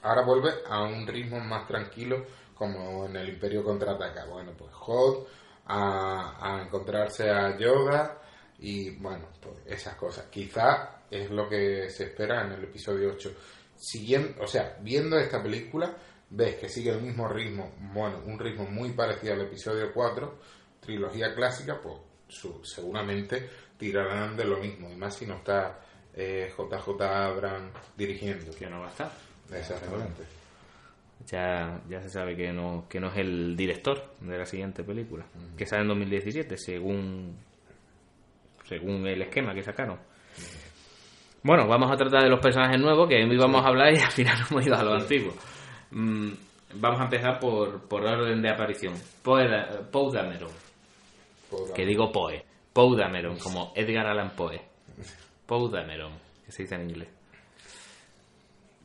ahora vuelve a un ritmo más tranquilo como en el Imperio Contraataca. Bueno, pues Hot a, a encontrarse a Yoda y bueno, pues esas cosas. Quizá es lo que se espera en el episodio 8. Siguiendo, o sea, viendo esta película, ves que sigue el mismo ritmo, bueno, un ritmo muy parecido al episodio 4, trilogía clásica, pues su- seguramente tirarán de lo mismo, y más si no está eh, JJ Abrams dirigiendo. Que no va a estar. Exactamente. Ya, ya se sabe que no, que no es el director de la siguiente película, que sale en 2017, según, según el esquema que sacaron. Bueno, vamos a tratar de los personajes nuevos, que íbamos a hablar y al final hemos ido a lo antiguo. Mm, vamos a empezar por, por orden de aparición. Poe, Da- Poe Dameron, que digo Poe. Poe Dameron, como Edgar Allan Poe. Poe Dameron, que se dice en inglés.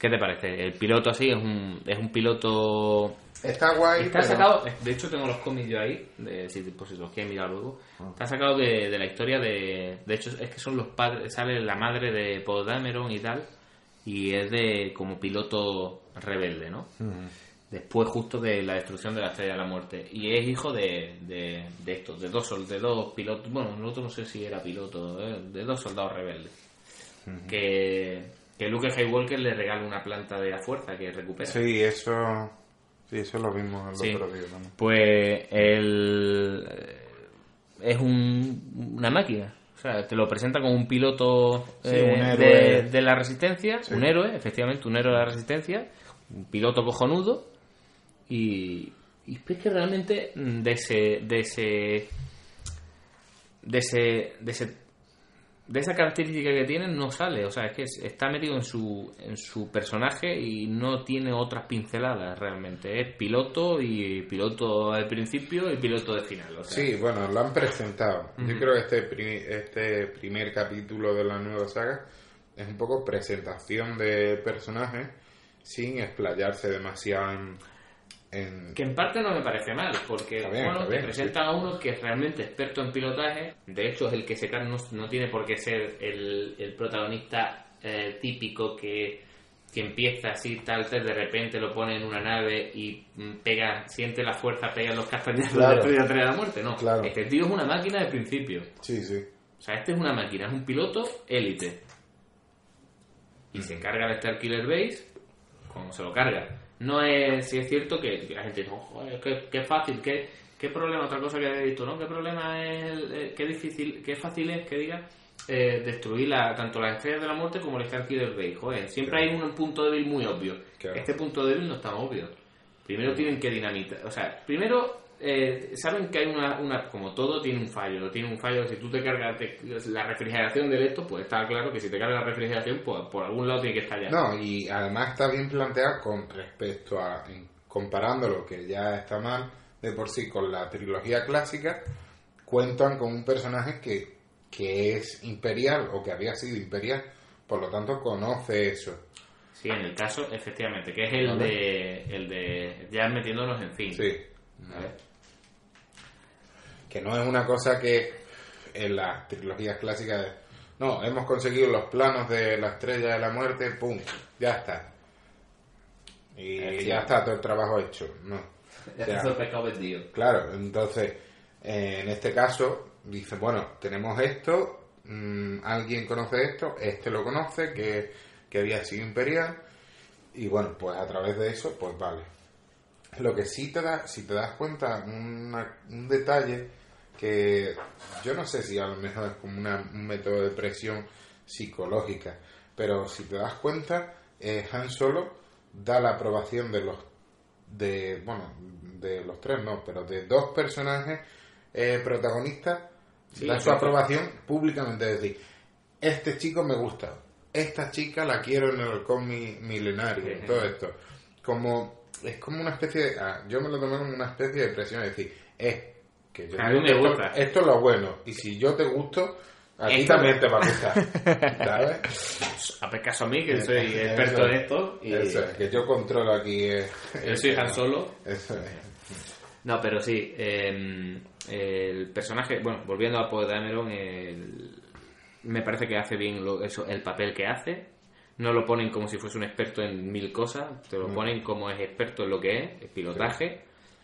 ¿Qué te parece? El piloto así es un, es un piloto Está guay. Está pero- sacado, de hecho tengo los cómics yo ahí, de, si, por si los quieres mirar luego. Está sacado de, de la historia de. De hecho, es que son los padres. Sale la madre de Poe Dameron y tal. Y es de como piloto rebelde, ¿no? Después, justo de la destrucción de la estrella de la muerte. Y es hijo de, de, de estos, de dos, de dos pilotos. Bueno, el otro no sé si era piloto, ¿eh? de dos soldados rebeldes. Que, que Luke Skywalker le regala una planta de la fuerza que recupera. Sí, eso. Sí, eso lo vimos el Sí. otro día también. Pues él eh, es un- una máquina. O sea, te lo presenta como un piloto Sí, eh, un de, héroe. de la resistencia, Sí. un héroe, efectivamente, un héroe de la resistencia, un piloto cojonudo y, y es que realmente de ese de ese de ese de ese de esa característica que tiene no sale, o sea, es que es- está metido en su en su personaje y no tiene otras pinceladas realmente, es piloto y piloto al principio y piloto de final, o sea, Sí, bueno, lo han presentado. Yo creo que este, pri- este primer capítulo de la nueva saga es un poco presentación de personajes sin explayarse demasiado en... en- Que en parte no me parece mal, porque bien, bueno, te bien, presentan a uno que es realmente experto en pilotaje, de hecho es el que se carga, no, no tiene por qué ser el, el protagonista eh, típico que, que empieza así, tal, tal, de repente lo pone en una nave y mm, pega, siente la fuerza, pega los castañazos Claro. de estrella de la muerte, no. Claro. Este tío es una máquina de principio. Sí, sí. O sea, este es una máquina, es un piloto élite. Y se carga el Star Killer Base cuando se lo carga. No es, si es cierto que la gente dice, "Oh, qué, qué fácil, qué, qué problema, otra cosa que he visto, ¿no? Qué problema es, el- eh, qué difícil, qué fácil es que diga eh, destruir la, tanto las estrellas de la muerte como el Star Killer Base. Joder, siempre Claro. hay un punto débil muy obvio. Claro. Este punto débil no es tan obvio. Primero tienen que dinamitar, o sea, primero eh, saben que hay una, una, como todo tiene un fallo, tiene un fallo, si tú te cargas te- la refrigeración del esto, pues está claro que si te cargas la refrigeración, pues por algún lado tiene que estallar. No, y además está bien planteado con respecto a, comparándolo, que ya está mal de por sí con la trilogía clásica, cuentan con un personaje que, que es imperial o que había sido imperial, por lo tanto conoce eso. Sí, en el caso, efectivamente, que es el Vale. de el de ya metiéndonos en fin. Sí, ¿vale? Que no es una cosa que en las trilogías clásicas de, no, hemos conseguido los planos de la estrella de la muerte, pum, ya está. Y Es ya está todo el trabajo hecho. No. Ya el pescado vendido. Claro, entonces, eh, en este caso, dice, bueno, tenemos esto, mm, alguien conoce esto, este lo conoce, que, que había sido imperial, y bueno, pues a través de eso, pues vale. Lo que sí te da, si te das cuenta, una- un detalle que yo no sé si a lo mejor es como una- un método de presión psicológica, pero si te das cuenta, eh, Han Solo da la aprobación de los de bueno de los tres no pero de dos personajes eh, protagonistas Sí, da su sí. aprobación públicamente es decir este chico me gusta esta chica la quiero en el mi- milenario Sí. todo esto como es como una especie de ah, yo me lo tomé como una especie de presión es decir es que yo A mí me esto, gusta. esto es lo bueno y si yo te gusto a ti también te va a gustar ¿sabes? A caso a mí, que soy experto en esto. Y Eso es, que yo controlo aquí eh, yo soy Han Solo. eso es No, pero sí, eh, el personaje, bueno, volviendo a Poe Dameron, el- me parece que hace bien lo- eso, el papel que hace. No lo ponen como si fuese un experto en mil cosas, te lo Mm. ponen como es experto en lo que es, el pilotaje,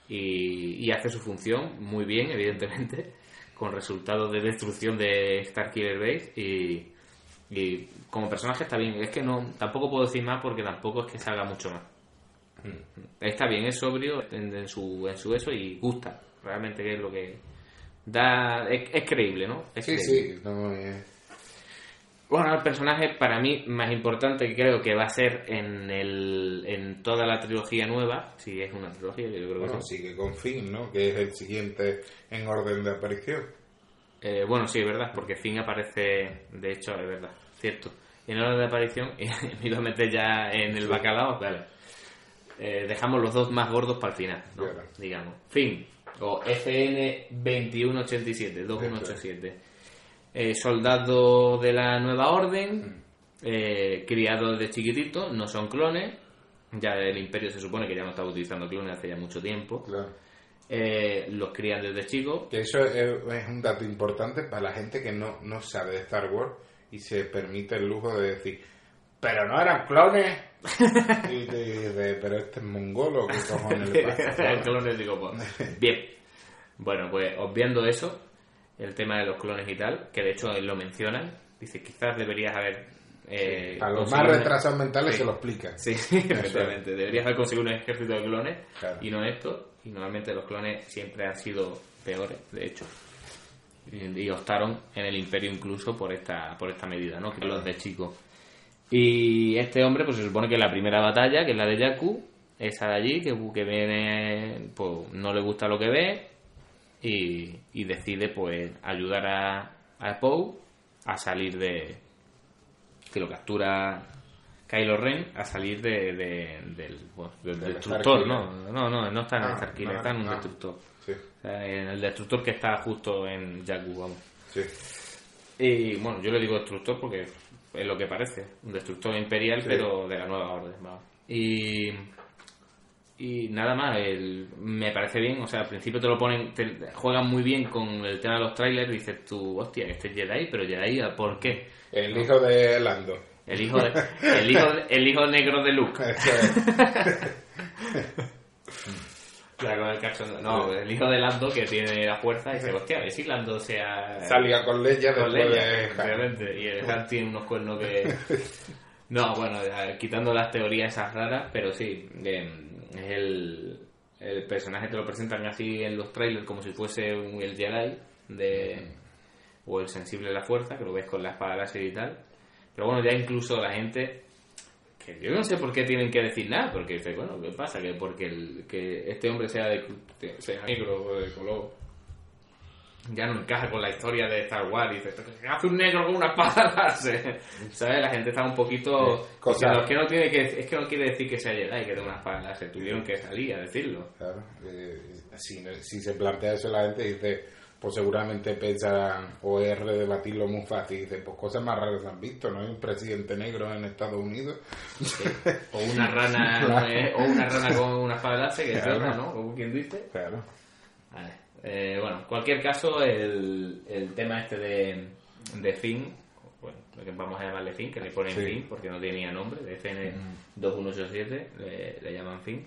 y, y hace su función muy bien, evidentemente, con resultados de destrucción de Starkiller Base. Y, y como personaje está bien, es que no tampoco puedo decir más porque tampoco es que salga mucho más. Está bien, es sobrio en, en su, en su eso y gusta. Realmente que es lo que da... Es, es creíble, ¿no? Es Sí, creíble. sí, no, Bueno, el personaje para mí más importante que creo que va a ser en, el, en toda la trilogía nueva, si es una trilogía, yo creo que bueno, sí. sigue con Finn, ¿no? Que es el siguiente en orden de aparición. Eh, bueno, sí, es verdad, porque Finn aparece, de hecho, es verdad, cierto. En hora de aparición, y me iba a meter ya en el bacalao, vale. Eh, dejamos los dos más gordos para el final, ¿no? Claro. digamos. Finn, o FN 2187, 2187. Eh, soldado de la nueva orden, eh, criado desde chiquitito, no son clones. Ya el imperio se supone que ya no estaba utilizando clones hace ya mucho tiempo. Claro. Eh, los crían desde chicos. Que eso es, es un dato importante para la gente que no, no sabe de Star Wars y se permite el lujo de decir, pero no eran clones. y dice, pero este es mongolo, ¿qué cojones le pasa? clones digo, pues, bien. Bueno, pues obviando eso, el tema de los clones y tal, que de hecho lo mencionan, dice, quizás deberías haber... eh, a los más retrasados mentales Sí. se lo explica. Sí, sí, efectivamente. Deberías haber conseguido un ejército de clones Claro. y no esto. Y normalmente los clones siempre han sido peores, de hecho. y, y optaron en el imperio incluso por esta por esta medida, ¿no? Que los de chico. Y este hombre, pues se supone que la primera batalla, que es la de Yaku, esa de allí, que, que viene, pues no le gusta lo que ve y, y decide, pues, ayudar a, a Poe a salir de. que lo captura Kylo Ren a salir de, de- del, bueno, del Del destructor. ¿no? No, no, no está en el Ah, Starkiller, no, está en un no. destructor. Sí, O sea, en el destructor que está justo en Jakku, vamos. sí. Y bueno, yo le digo destructor porque es lo que parece, un destructor imperial, Sí. pero de la nueva orden. vamos. Y, y nada más, el- me parece bien, o sea, al principio te lo ponen, te juegan muy bien con el tema de los trailers, dices tú, hostia, este es Jedi, pero Jedi, ¿por qué? El hijo de Lando. El hijo, de- el hijo, el hijo negro de Luke. Claro, con el. No, el hijo de Lando que tiene la fuerza y dice, hostia, a ver si Lando sea... Salía con Leia con Leia, efectivamente. Y el Han tiene unos cuernos que... No, bueno, quitando las teorías esas raras, pero sí, eh, es el, el personaje te lo presentan así en los trailers como si fuese un, el Jedi de, o el sensible de la fuerza, que lo ves con la espada láser y tal. Pero bueno, ya incluso la gente, que yo no sé por qué tienen que decir nada, porque dice, bueno, ¿qué pasa? Que porque el, que este hombre sea, de, sea negro o de color ya no encaja con la historia de Star Wars. Dice, "¿Qué hace un negro con una espada láser?". ¿Sabes? La gente está un poquito. Sí, cosa- es, que no tiene que, es que no quiere decir que sea Jedi que tenga una espada láser. Tuvieron que salir a decirlo. Claro, eh, si, si se plantea eso la gente dice, pues seguramente pensarán o es redebatirlo muy fácil. Dice, pues cosas más raras han visto, ¿no? Hay un presidente negro en Estados Unidos. O una rana eh, o una rana con una espada láser, que es Claro. otra, ¿no? Como quien dice. Claro. Vale. Eh, bueno, en cualquier caso, el, el tema este de, de Finn, bueno, lo que vamos a llamarle Finn, que le ponen Sí. Finn porque no tenía nombre, de FN 2187 le, le llaman Finn.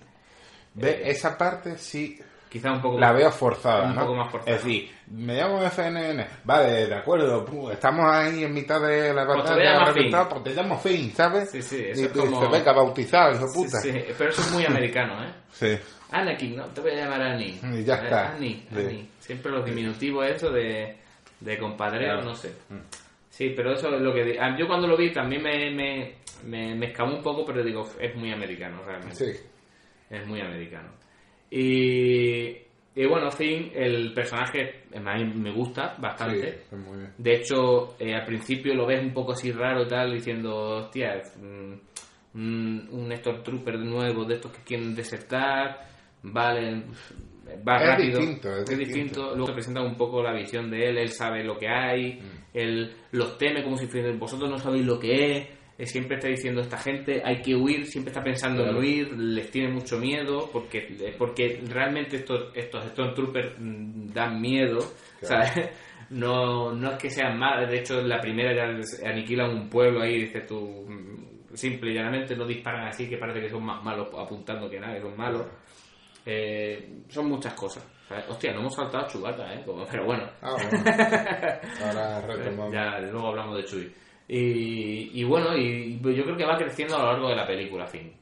Ve, Eh, esa parte sí Quizá un poco la más- veo forzada, un ¿no? poco más forzada. Es decir, me llamo FNN, vale, de acuerdo, pu, estamos ahí en mitad de la Pues te batalla, Finn. pues te llamo Finn, ¿sabes? Sí, sí, y eso es tú como- dices, venga, bautizado, hijo de Sí, puta. sí, pero eso es muy americano, ¿eh? Sí. Anakin, no, te voy a llamar Annie. Y ya está. Annie, Sí. Annie. Siempre los diminutivos eso de, de compadreo, Claro. no sé. Sí, pero eso es lo que... di- ah, Yo cuando lo vi también me, me, me, me escamó un poco, pero digo, es muy americano realmente. Sí. Es muy americano. Y, y bueno, Finn, el personaje a mí me gusta bastante. Sí, muy bien. De hecho, eh, al principio lo ves un poco así raro y tal, diciendo, hostia, es, mm, un, un Stormtrooper nuevo de estos que quieren desertar, vale, va Es rápido. distinto, es distinto. distinto. Luego te presenta un poco la visión de él, él sabe lo que hay, Mm. él los teme como si vosotros no sabéis lo que es. Él siempre está diciendo esta gente hay que huir, siempre está pensando en huir, les tiene mucho miedo porque porque realmente estos estos Stormtroopers mm, dan miedo, Claro. ¿sabes? No, no es que sean malos, de hecho la primera ya aniquilan un pueblo ahí, dices tú, mm, simple y llanamente no disparan así, que parece que son más malos apuntando que nada, que son malos. Eh, son muchas cosas. Hostia, no hemos saltado Chewbacca, ¿eh? Como- pero bueno, Ah, bueno. Ahora retomamos. ya luego hablamos de Chewie. Y, y bueno, y, yo creo que va creciendo a lo largo de la película, fin.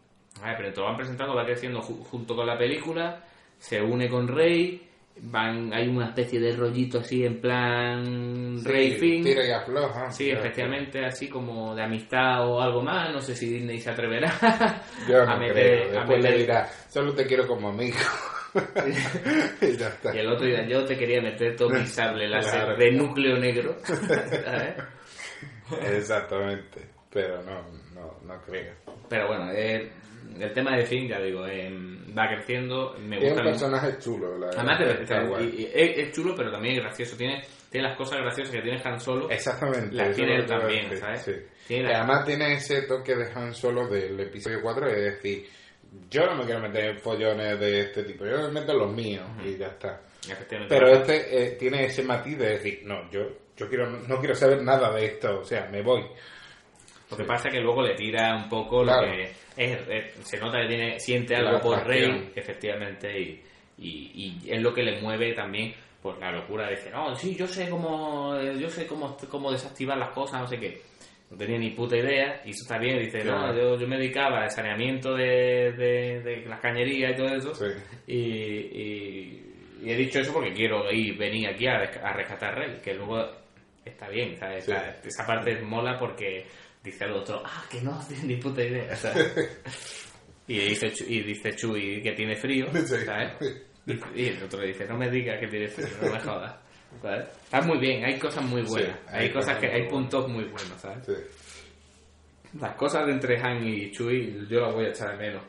Vale, pero te lo van presentando, va creciendo ju- junto con la película, se une con Rey, van, hay una especie de rollito así en plan Rey Finn. Tira y afloja. Sí, efectivamente, así como de amistad o algo más, no sé si Disney se atreverá Yo no a meter, creo. a meter- le dirá, solo te quiero como amigo. y ya está. Y el otro día yo te quería meter todo mi sable láser Claro. de núcleo negro. Exactamente. Pero no, no, no creo. Pero bueno, eh, el tema de Finn, ya digo, eh, va creciendo, me Es un gusta. personaje chulo. La Además, te- está y- y es, chulo, pero también es gracioso. Tiene, tiene las cosas graciosas que tiene Han Solo. Exactamente. las tiene él también, ¿sabes? sí. Tiene además tiene ese toque de Han Solo del episodio 4, es decir, yo no me quiero meter en follones de este tipo, yo me meto en los míos y ya está. Pero este eh, tiene ese matiz de decir, no, yo, yo quiero, no quiero saber nada de esto, o sea, me voy. Lo que pasa es que luego le tira un poco Claro. lo que es, es- se nota que tiene, siente La algo por atracción. Rey, efectivamente, y, y, y es lo que le mueve también pues la locura de decir, no, sí, yo sé cómo, yo sé cómo, cómo desactivar las cosas, no sé qué. No tenía ni puta idea, y eso está bien, dice, no, yo, yo me dedicaba al saneamiento de, de, de las cañerías y todo eso, Sí. y, y, y he dicho eso porque quiero ir, venir aquí a, a rescatar a Rey, que luego está bien, ¿sabes? Sí. Esa, esa parte mola porque dice el otro, ah, que no tienes ni puta idea, ¿sabes? y, dice, y dice Chuy que tiene frío. ¿sabes? Y, el otro le dice, no me digas que tiene frío, no me jodas. ¿sabes? Está muy bien, hay cosas muy buenas, Sí, hay, hay cosas que, hay puntos muy buenos, ¿sabes? Sí. Las cosas de entre Han y Chuy yo las voy a echar de menos.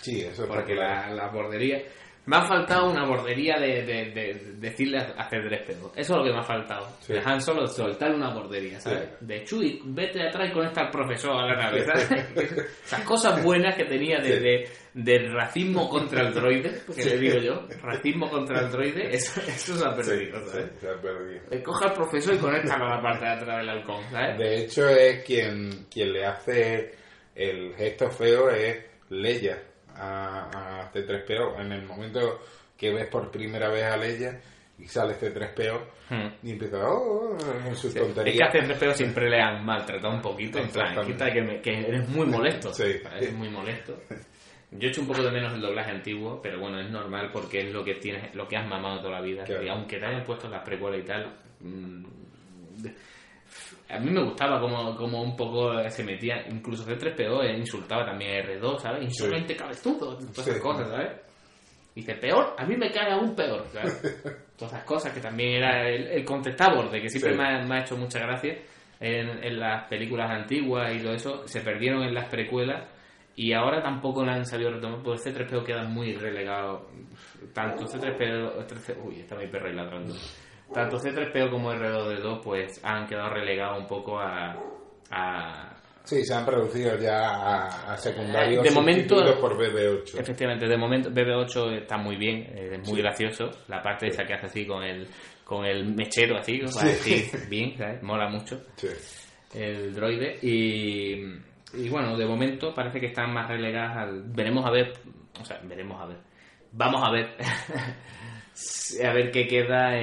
Sí, eso Porque la, la bordería... Me ha faltado una bordería de, de, de- de decirle a a C3PO. Eso es lo que me ha faltado. Sí. De Han Solo soltarle una bordería, ¿sabes? De Chuy, vete atrás y conecta al profesor a la nave, ¿sabes? Esas cosas buenas que tenía de, de, racismo contra el droide, que le digo yo, racismo contra el droide, eso, eso se ha perdido, Sí, ¿sabes? sí, se ha perdido. Eh, Coge al profesor y conéctalo a la parte de atrás del halcón, ¿sabes? De hecho, es quien, quien le hace el gesto feo es Leia a, a C3PO. En el momento que ves por primera vez a Leia y sale C3PO Hmm. y empieza oh, sus Sí, Es que a C3PO siempre le han maltratado un poquito, en plan, quita que, me- que eres muy molesto. Sí. Eres muy molesto. Yo echo un poco de menos el doblaje antiguo, pero bueno, es normal porque es lo que tienes, lo que has mamado toda la vida. Claro. Y aunque te hayan puesto las precuelas y tal, mm, a mí me gustaba como, como un poco se metía, incluso C3PO eh, insultaba también a R2, ¿sabes? Insolente cabezudo, todas esas Sí. cosas, ¿sabes? Y dice, peor, a mí me cae aún peor, ¿sabes? Todas esas cosas que también era el, el de que siempre Sí. me, ha, me ha hecho mucha gracia en, en las películas antiguas y todo eso, se perdieron en las precuelas y ahora tampoco la han sabido retomar, porque C3PO queda muy relegado. Tanto C3PO, 3 uy, está mi perro ladrando. Tanto C3PO como R2D2 pues han quedado relegados un poco a, a Sí, se han reducido ya a, a secundarios De momento- por BB8. Efectivamente, de momento BB8 está muy bien, eh, es muy Sí. gracioso. La parte esa que hace así con el, con el mechero así, para Sí. decir bien, ¿sabes? mola mucho Sí. el droide. Y, y bueno, de momento parece que están más relegadas al... Veremos a ver, o sea, veremos a ver. Vamos a ver. a ver qué queda, eh,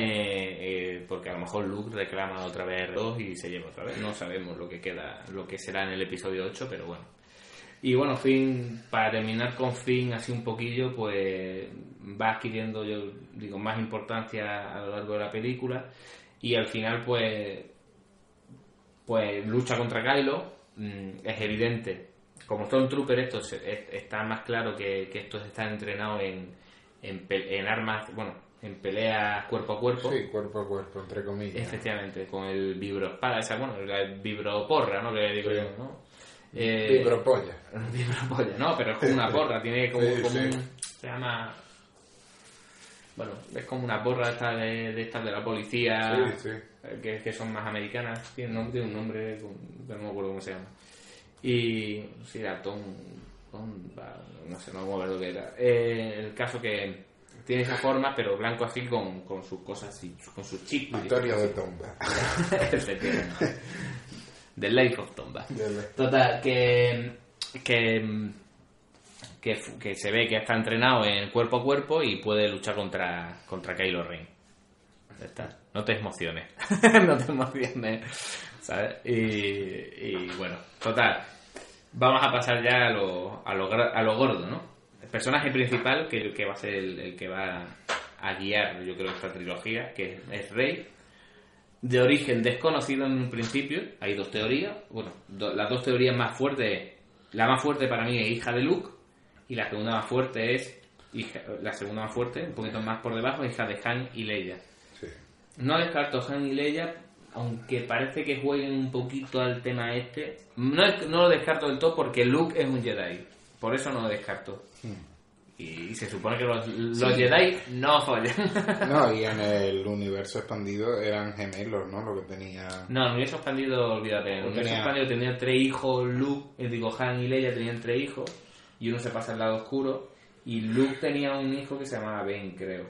eh, porque a lo mejor Luke reclama otra vez R2 y se lleva otra vez. No sabemos lo que queda, lo que será en el episodio 8, pero bueno. Y bueno, Finn, para terminar con Finn así un poquillo, pues va adquiriendo, yo digo, más importancia a lo largo de la película y al final pues pues lucha contra Kylo, mm, es evidente, como Stormtrooper estos es- está más claro que, que estos están entrenados en, en, en armas, bueno, en peleas cuerpo a cuerpo. Sí, cuerpo a cuerpo, entre comillas. Efectivamente, con el vibro espada, esa, bueno, la vibro porra, ¿no? Que le digo Sí. yo, ¿no? Eh, Vibropolla. Vibropolla, no, pero es como una porra, tiene como, Sí, como sí. un. Se llama. Bueno, es como una porra esta de, de estas de la policía, Sí, sí. eh, que, que son más americanas, tiene, un nombre- un nombre, no me acuerdo cómo se llama. Y. Sí, era Tom. Tom- no sé, no me acuerdo qué era. Eh, el caso que tiene esa forma, pero blanco así con, con sus cosas así, con sus chips. Victoria de Tomba. The Life of Tomba. Total, que, que, que, que se ve que está entrenado en cuerpo a cuerpo y puede luchar contra, contra Kylo Ren. Ya está. No te emociones. no te emociones. ¿Sabes? Y, y bueno, total. Vamos a pasar ya a lo, a lo, a lo gordo, ¿no? Personaje principal, que, que va a ser el, el que va a guiar, yo creo, esta trilogía, que es Rey, de origen desconocido en un principio. Hay dos teorías. Bueno, do- las dos teorías más fuertes. La más fuerte para mí es hija de Luke. Y la segunda más fuerte es. Hija, la segunda más fuerte, un poquito más por debajo, hija de Han y Leia. Sí. No descarto Han y Leia, aunque parece que jueguen un poquito al tema este. No, no lo descarto del todo porque Luke es un Jedi. Por eso no lo descarto. Y, se supone que los, los Sí. Jedi no follan. No, y en el universo expandido eran gemelos, ¿no? Lo que tenía... No, en el universo expandido, olvídate. En el No universo tenía- expandido tenía tres hijos, Luke, eh, digo, Han y Leia tenían tres hijos, y uno se pasa al lado oscuro, y Luke tenía un hijo que se llamaba Ben, creo.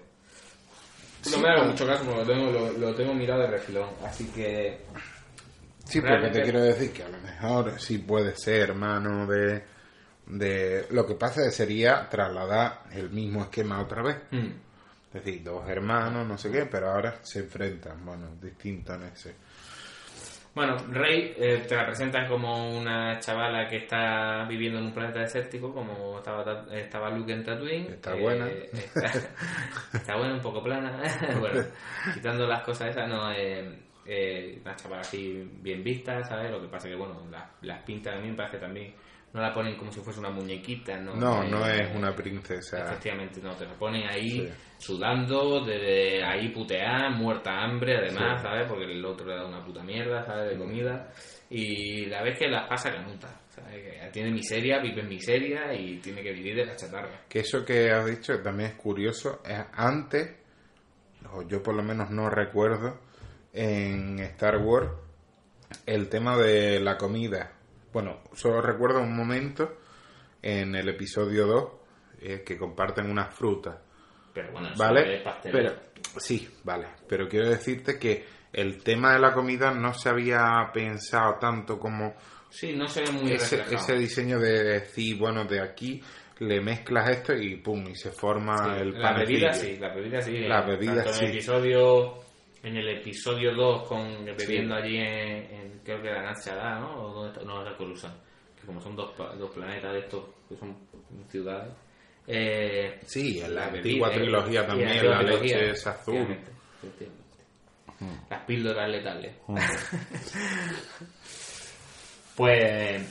Sí, no me hago mucho caso, porque lo tengo, lo, lo tengo mirado de refilón, así que... Sí, porque te quiero decir que a lo mejor sí puede ser hermano de, de... Lo que pasa sería trasladar el mismo esquema otra vez. hmm, Es decir, dos hermanos, no sé qué, pero ahora se enfrentan. Bueno, distinto en ese. Bueno, Rey eh, te la presentan como una chavala que está viviendo en un planeta desértico, como estaba, estaba Luke en Tatooine. Está buena. Eh, está, está buena, un poco plana. bueno, quitando las cosas esas, no. Eh, eh, una chavala así bien vista, ¿sabes? Lo que pasa que, bueno, las, las pintas a mí me parece también no la ponen como si fuese una muñequita, ¿no? No, Eh, no es una princesa. Efectivamente, no, te la ponen ahí Sí. sudando, de ahí putear, muerta hambre, además, Sí. ¿sabes? Porque el otro le da una puta mierda, ¿sabes? De comida. Y la vez que las pasa canuta, ¿sabes? Que tiene miseria, vive en miseria y tiene que vivir de la chatarra. Que eso que has dicho también es curioso. Es antes, o yo por lo menos no recuerdo, en Star Wars, el tema de la comida. Bueno, solo recuerdo un momento en el episodio 2 eh, que comparten unas frutas. Pero bueno, eso ¿Vale? es pastel. Pero, sí, vale. Pero quiero decirte que el tema de la comida no se había pensado tanto como Sí, no se ve muy ese, reflejado. ese diseño de decir, bueno, de aquí le mezclas esto y pum, y se forma Sí, el la bebida sí, la bebida sí. La eh, bebida tanto En sí. el episodio, en el episodio 2, con, bebiendo Sí. allí en, en- creo que era Nanchada, ¿no? O dónde está, no, era Coruscant. Que como son dos, dos planetas de estos, que son ciudades. Eh, Sí, en la antigua eh, trilogía también, la trilogía, leche es azul. efectivamente, efectivamente. Las píldoras letales. pues eh,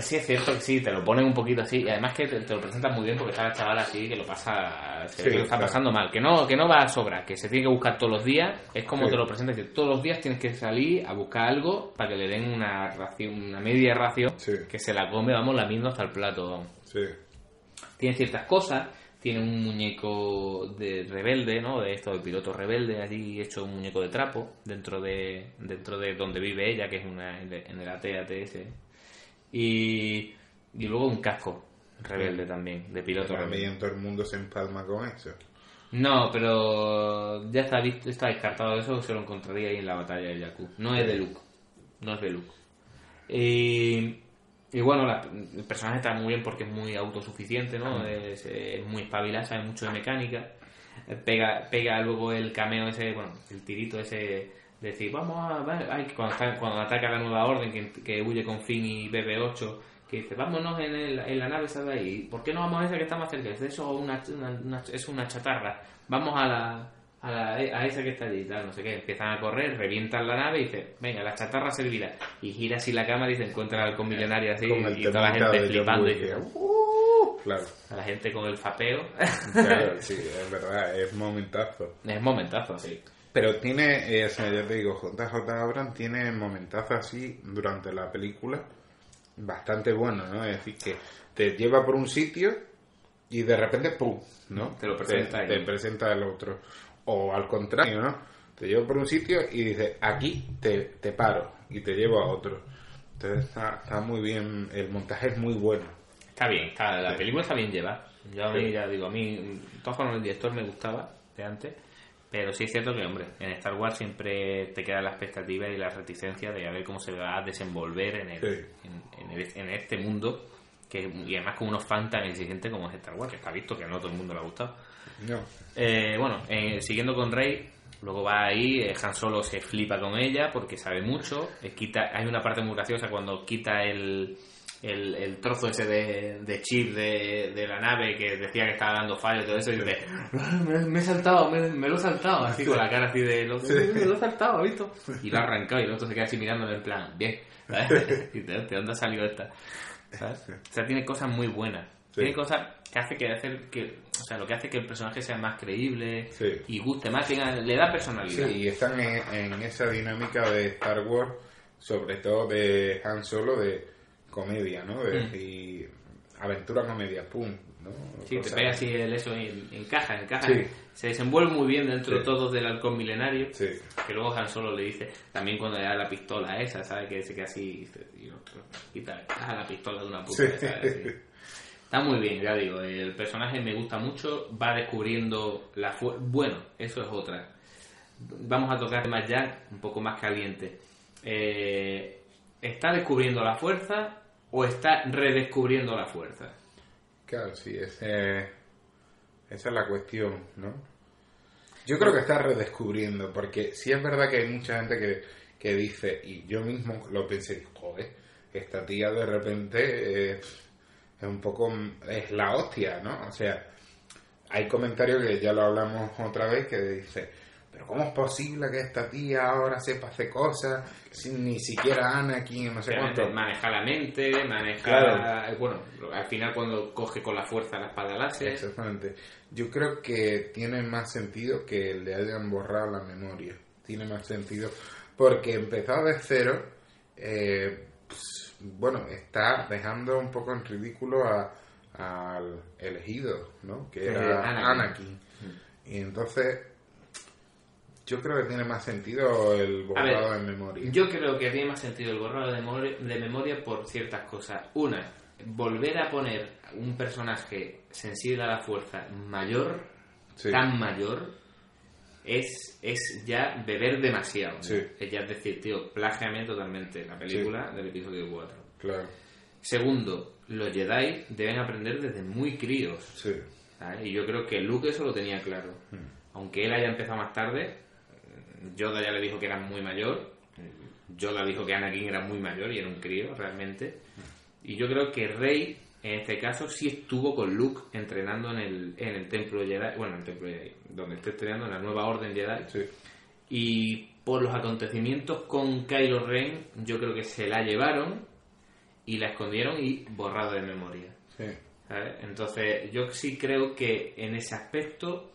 sí es cierto que sí, te lo ponen un poquito así y además que te, te lo presentan muy bien porque está la chavala así que lo pasa, se ve Sí, que lo está claro. pasando mal, que no, que no va a sobra, que se tiene que buscar todos los días, es como Sí. te lo presentan, que todos los días tienes que salir a buscar algo para que le den una ración, una media ración Sí. que se la come, vamos, lamiendo hasta el plato, Sí. tiene ciertas cosas, tiene un muñeco de rebelde, ¿no? De esto de piloto rebelde, allí hecho un muñeco de trapo dentro de dentro de donde vive ella, que es una en el AT-ATS. Y, y luego un casco rebelde también, de piloto rebelde. También todo el mundo se empalma con eso. No, pero ya está, visto, está descartado eso, se lo encontraría ahí en la batalla de Jakku. No es de Luke, no es de Luke. Y, y bueno, la- el personaje está muy bien porque es muy autosuficiente, ¿no? Es, es muy espabilado, sabe mucho de mecánica. Pega, pega luego el cameo ese, bueno, el tirito ese decir, vamos a ver, ay, cuando, está- cuando ataca la nueva orden que, que huye con Finn y BB-8, que dice, vámonos en, el- en la nave, ¿sabes? ¿Y por qué no vamos a esa que está más cerca? Dice, eso es una, una- una- es una chatarra. Vamos a la, a, la, a esa que está allí, tal, no sé qué. Empiezan a correr, revientan la nave y dice, venga, la chatarra servirá. Y gira así la cámara y se encuentra al milenario así Con y toda la gente flipando. Y dice, que- "Uh". Claro, a la gente con el fapeo. claro, sí, es verdad, es momentazo. es momentazo, sí. Pero tiene, eh, o sea, ya te digo, JJ Abrams tiene momentazos así durante la película bastante buenos, ¿no? Es decir, que te lleva por un sitio y de repente, ¡pum! ¿no? Te lo presenta te, te presenta el otro. O al contrario, ¿no? Te lleva por un sitio y dice, aquí te, te paro y te llevo a otro. Entonces está, está muy bien, el montaje es muy bueno. Está bien, está, la película está bien llevada. Yo a mí, ya digo, a mí, todas formas, el director me gustaba de antes, pero sí es cierto que, hombre, en Star Wars siempre te queda la expectativa y la reticencia de a ver cómo se va a desenvolver en, el, Sí. en, en el- en este mundo, que y además con unos fans tan exigentes como es Star Wars, que está visto que a no todo el mundo le ha gustado. No. Eh, bueno, eh, siguiendo con Rey, luego va ahí, eh, Han Solo se flipa con ella porque sabe mucho. eh, quita, hay una parte muy graciosa cuando quita el, el, el trozo ese de, de chip de, de la nave que decía que estaba dando fallo y todo eso, y dice, "Ah, me, me he saltado, me, me lo he saltado, así con la cara así de, lo, me lo he saltado, ¿has visto? Y lo ha arrancado y el otro se queda así mirándole en plan, bien, ¿sabes? Y te, ¿de dónde ha salido esta? ¿Sabes? O sea, tiene cosas muy buenas. Sí. Tiene cosas que hace que hacer que, o sea, lo que hace que el personaje sea más creíble Sí. y guste más, tenga- le da personalidad. Sí, y están en, en esa dinámica de Star Wars, sobre todo de Han Solo, de comedia, ¿no? De Mm. decir, aventura, comedia, pum, ¿no? Sí, te pega así el eso y encaja, encaja. Sí. Se desenvuelve muy bien dentro de todos del halcón milenario. Sí, Que luego Han Solo le dice, también cuando le da la pistola esa, ¿sabes? Que se queda así y y otro, quita, la pistola de una puta. ¿sabes? Está muy bien, ya digo, el personaje me gusta mucho, va descubriendo la fuerza. Bueno, eso es otra. Vamos a tocar más ya, un poco más caliente. Eh, ¿Está descubriendo la fuerza o está redescubriendo la fuerza? claro, sí, ese, esa es la cuestión, ¿no? Yo creo que está redescubriendo, porque sí es verdad que hay mucha gente que, que dice, y yo mismo lo pensé, joder, esta tía de repente es, es un poco, es la hostia, ¿no? O sea, hay comentarios que ya lo hablamos otra vez que dice, pero ¿cómo es posible que esta tía ahora sepa hacer cosas sin ni siquiera Anakin, no sé cuánto? maneja la mente, maneja... Claro. Bueno, al final cuando coge con la fuerza la espada láser... Exactamente. Yo creo que tiene más sentido que le hayan borrado la memoria. Tiene más sentido porque empezado de cero, eh, pues, bueno, está dejando un poco en ridículo a- al elegido, ¿no? Que era Anakin. Anakin. Y entonces, yo creo que tiene más sentido el borrado ver, de memoria. Yo creo que tiene más sentido el borrado de memoria, de memoria por ciertas cosas. Una, volver a poner un personaje sensible a la fuerza mayor, Sí. tan mayor, es, es ya beber demasiado. ¿no? Sí. Es ya decir, tío, plágiame totalmente la película del episodio 4. Claro, Segundo, los Jedi deben aprender desde muy críos. sí. ¿sabes? Y yo creo que Luke eso lo tenía claro. Aunque él haya empezado más tarde, Yoda ya le dijo que era muy mayor. Yoda dijo que Anakin era muy mayor y era un crío realmente. Y yo creo que Rey, en este caso, sí estuvo con Luke entrenando en el, en el templo Jedi. Bueno, en el templo Jedi, donde está entrenando en la nueva orden Jedi. Sí, Y por los acontecimientos con Kylo Ren, yo creo que se la llevaron y la escondieron y borrado de memoria. sí. ¿sabes? Entonces, yo sí creo que en ese aspecto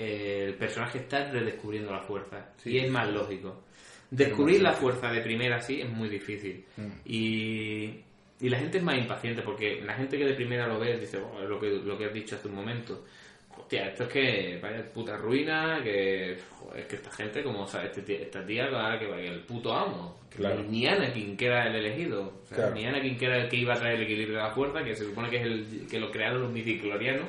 el personaje está redescubriendo la fuerza. Sí. Y es más lógico. Descubrir la fuerza de primera sí es muy difícil. Mm. Y, y la gente es más impaciente porque la gente que de primera lo ve dice, "Oh, lo, que, lo que has dicho hace un momento. Hostia, esto es que vaya puta ruina, que joder, es que esta gente, como, o sea, este esta tía va que vaya el puto amo. Claro. Ni Anakin, que era el elegido. O sea, Claro. Ni Anakin, que era el que iba a traer el equilibrio de la fuerza, que se supone que es el que lo crearon los midichlorianos,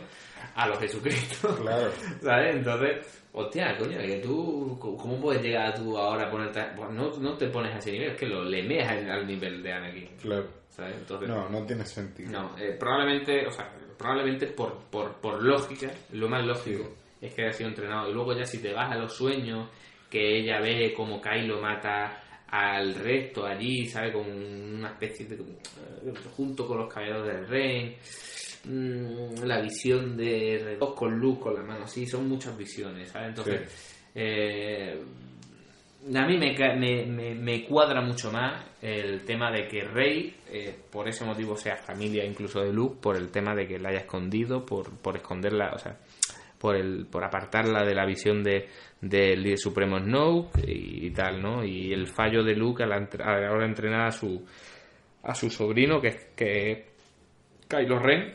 a los Jesucristo. Claro. ¿Sabes? Entonces, hostia, coño, que tú, ¿cómo puedes llegar tú ahora a ponerte, a- pues no, no te pones a ese nivel, es que lo lemeas al, al nivel de Anakin, Claro. ¿sabes? Entonces, No, no tiene sentido. no, eh, probablemente, o sea, probablemente por, por, por lógica, lo más lógico es que haya sido entrenado. Y luego ya si te vas a los sueños, que ella ve como Kylo mata al resto allí, ¿sabes? Con una especie de... eh, junto con los caballeros del rey. Mm, la visión de dos con luz con la mano así, son muchas visiones, ¿sabes? Entonces, eh, a mí me, me, me- cuadra mucho más el tema de que Rey, eh, por ese motivo, sea familia incluso de Luke, por el tema de que la haya escondido, por, por esconderla, o sea, por, el, por apartarla de la visión de, del líder supremo Snoke y, tal, ¿no? Y el fallo de Luke a la, de entrenar a su, a su sobrino, que es que Kylo Ren,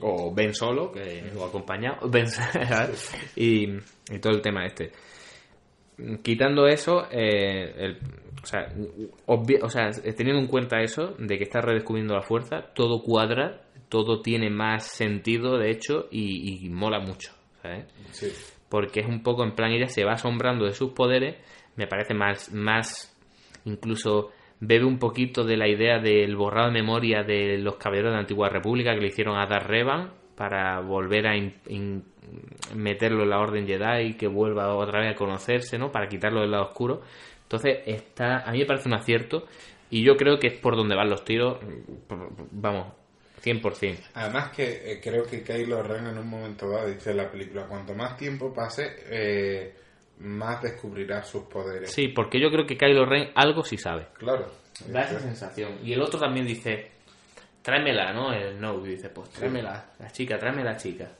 o Ben solo, que, o acompañado, Ben, y, y todo el tema este quitando eso, eh, el- o, sea, obvi- o sea, teniendo en cuenta eso, de que está redescubriendo la fuerza, todo cuadra, todo tiene más sentido, de hecho, y, y mola mucho, ¿sabes? Sí. Porque es un poco en plan, ella se va asombrando de sus poderes, me parece más, más, incluso bebe un poquito de la idea del borrado de memoria de los caballeros de la antigua república que le hicieron a Dar Revan para volver a meterlo en la orden Jedi y que vuelva otra vez a conocerse, ¿no? Para quitarlo del lado oscuro. Entonces, está, a mí me parece un acierto y yo creo que es por donde van los tiros, vamos, 100%. Además que eh, creo que Kylo Ren en un momento dado dice la película, cuanto más tiempo pase, eh, más descubrirá sus poderes. Sí, porque yo creo que Kylo Ren algo sí sabe. Claro. Da esa sensación. Y el otro también dice, tráemela, ¿no? El no, dice, pues tráemela, la chica, tráeme la chica.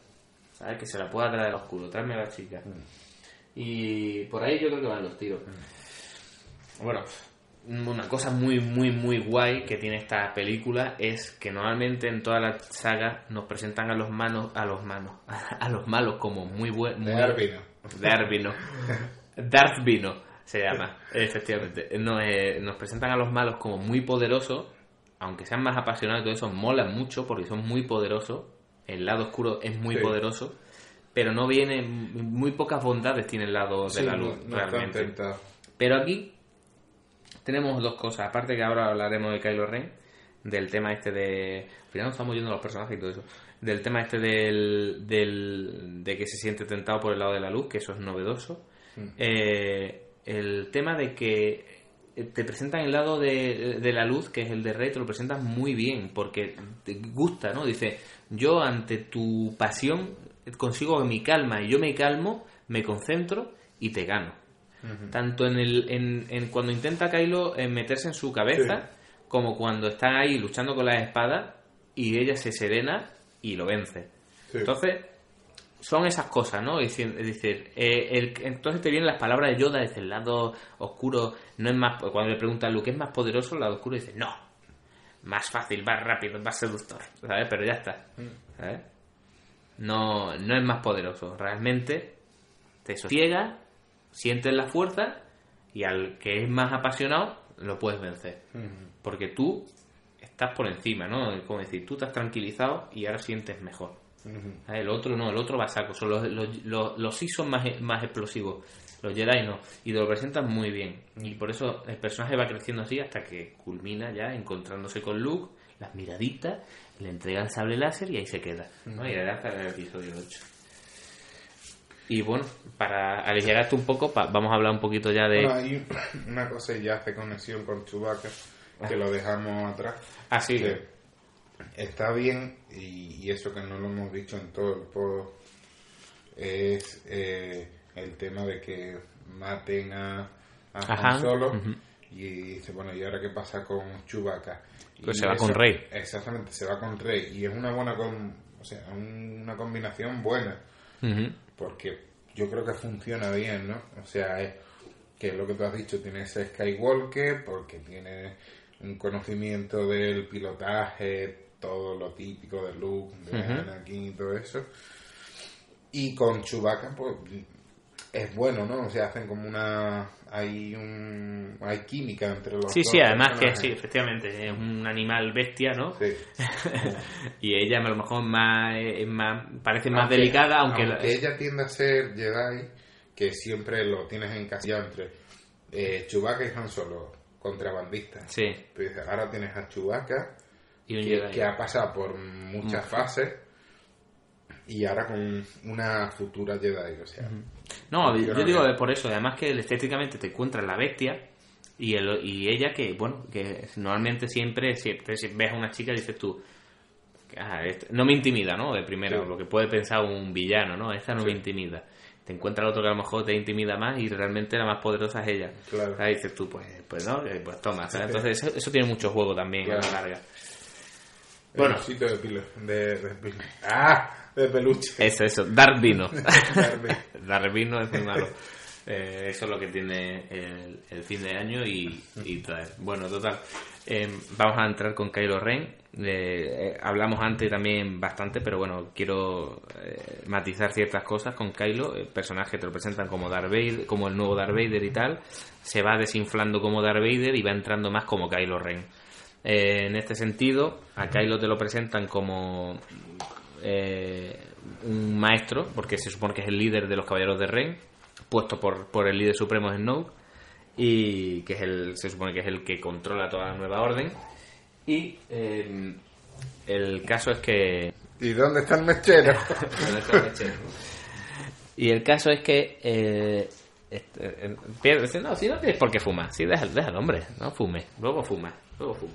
¿Sabes? Que se la pueda traer al oscuro, tráeme la chica. Y por ahí yo creo que van los tiros. Bueno, una cosa muy, muy, muy guay que tiene esta película es que normalmente en toda la saga nos presentan a los manos, a los manos, a los malos como muy buenos. De Darth Vino. Darth Vino se llama, efectivamente. No, eh, nos presentan a los malos como muy poderosos, aunque sean más apasionados y todo eso, molan mucho porque son muy poderosos. El lado oscuro es muy Sí. poderoso, pero no viene, muy pocas bondades tiene el lado de la luz, no realmente. Pero aquí tenemos dos cosas. Aparte que ahora hablaremos de Kylo Ren, del tema este de... Al final nos estamos yendo a los personajes y todo eso. Del tema este del, del, de que se siente tentado por el lado de la luz, que eso es novedoso. Mm. Eh, el tema de que te presentan el lado de, de la luz, que es el de Rey, te lo presentan muy bien, porque te gusta, ¿no? Dice, yo ante tu pasión consigo mi calma y yo me calmo, me concentro y te gano. Tanto en, el, en, en, cuando intenta Kylo en meterse en su cabeza, como cuando está ahí luchando con la espada y ella se serena y lo vence. Entonces, son esas cosas, ¿no? Es decir, eh, el, entonces te vienen las palabras de Yoda, desde el lado oscuro no es más... Cuando le pregunta a Luke, ¿es más poderoso el lado oscuro? Dice, no, más fácil, más rápido, más seductor, ¿sabes? Pero ya está, mm. ¿sabes? No, no es más poderoso, realmente te sosiega, sientes la fuerza y al que es más apasionado lo puedes vencer. Porque tú estás por encima, ¿no? Como decir, tú estás tranquilizado y ahora sientes mejor. El otro no, el otro va a saco. Son los, los, los, sí son más, más explosivos. Los Jedi no. Y te lo presentan muy bien. Y por eso el personaje va creciendo así hasta que culmina ya encontrándose con Luke, las miraditas, le entrega el sable láser y ahí se queda. ¿no? Y hasta el episodio 8. Y bueno, para aligerarte un poco, vamos a hablar un poquito ya de... Bueno, hay una cosa y ya hace conexión con Chewbacca, que lo dejamos atrás. Ah, sí. está bien, y, eso que no lo hemos dicho en todo el post, es eh, el tema de que maten a, a Han Solo. Y dice, bueno, ¿y ahora qué pasa con Chewbacca? Pues se va con Rey. Exactamente, se va con Rey. Y es una buena con, o sea, una combinación buena porque yo creo que funciona bien, ¿no? O sea, es que lo que tú has dicho, tiene ese Skywalker, porque tiene un conocimiento del pilotaje, todo lo típico de Luke, de Anakin y todo eso. Y con Chewbacca, pues es bueno, ¿no? O sea, hacen como una hay un hay química entre los sí sí además que sí efectivamente es un animal bestia no sí. y ella a lo mejor más, es más parece más delicada aunque, ella tiende a ser Jedi que siempre lo tienes en casa entre eh, Chewbacca y Han Solo contrabandistas sí pues ahora tienes a Chewbacca que, que, ha pasado por muchas fases y ahora con una futura Jedi, o sea. No, yo digo por eso, además que estéticamente te encuentras la bestia y, el, y ella que, bueno, que normalmente siempre, siempre si ves a una chica dices tú, ah, no me intimida, ¿no? De primero, lo que puede pensar un villano, ¿no? Esta no me intimida. Te encuentras otro que a lo mejor te intimida más y realmente la más poderosa es ella. Claro. dices tú, pues, pues no, pues toma. Entonces eso, tiene mucho juego también a la larga. Bueno. de, pilo, de, de, ¡Ah! de peluche. Eso, eso. Dar vino. Dar vino es muy malo. Eh, eso es lo que tiene el, fin de año y, y traer. Bueno, total. Eh, vamos a entrar con Kylo Ren. Eh, hablamos antes también bastante, pero bueno, quiero matizar ciertas cosas con Kylo. El personaje te lo presentan como Darth como el nuevo Darth Vader y tal. Se va desinflando como Darth Vader y va entrando más como Kylo Ren. en este sentido, a Kylo te lo presentan como eh, un maestro, porque se supone que es el líder de los caballeros de Ren, puesto por, por el líder supremo de Snoke, y que es el, se supone que es el que controla toda la nueva orden. Y eh, el caso es que. ¿Y dónde está el mechero? Y el caso es que. Eh, este, no, si no tienes por qué fumar, si deja, deja el hombre, no fume, luego fuma, luego fuma.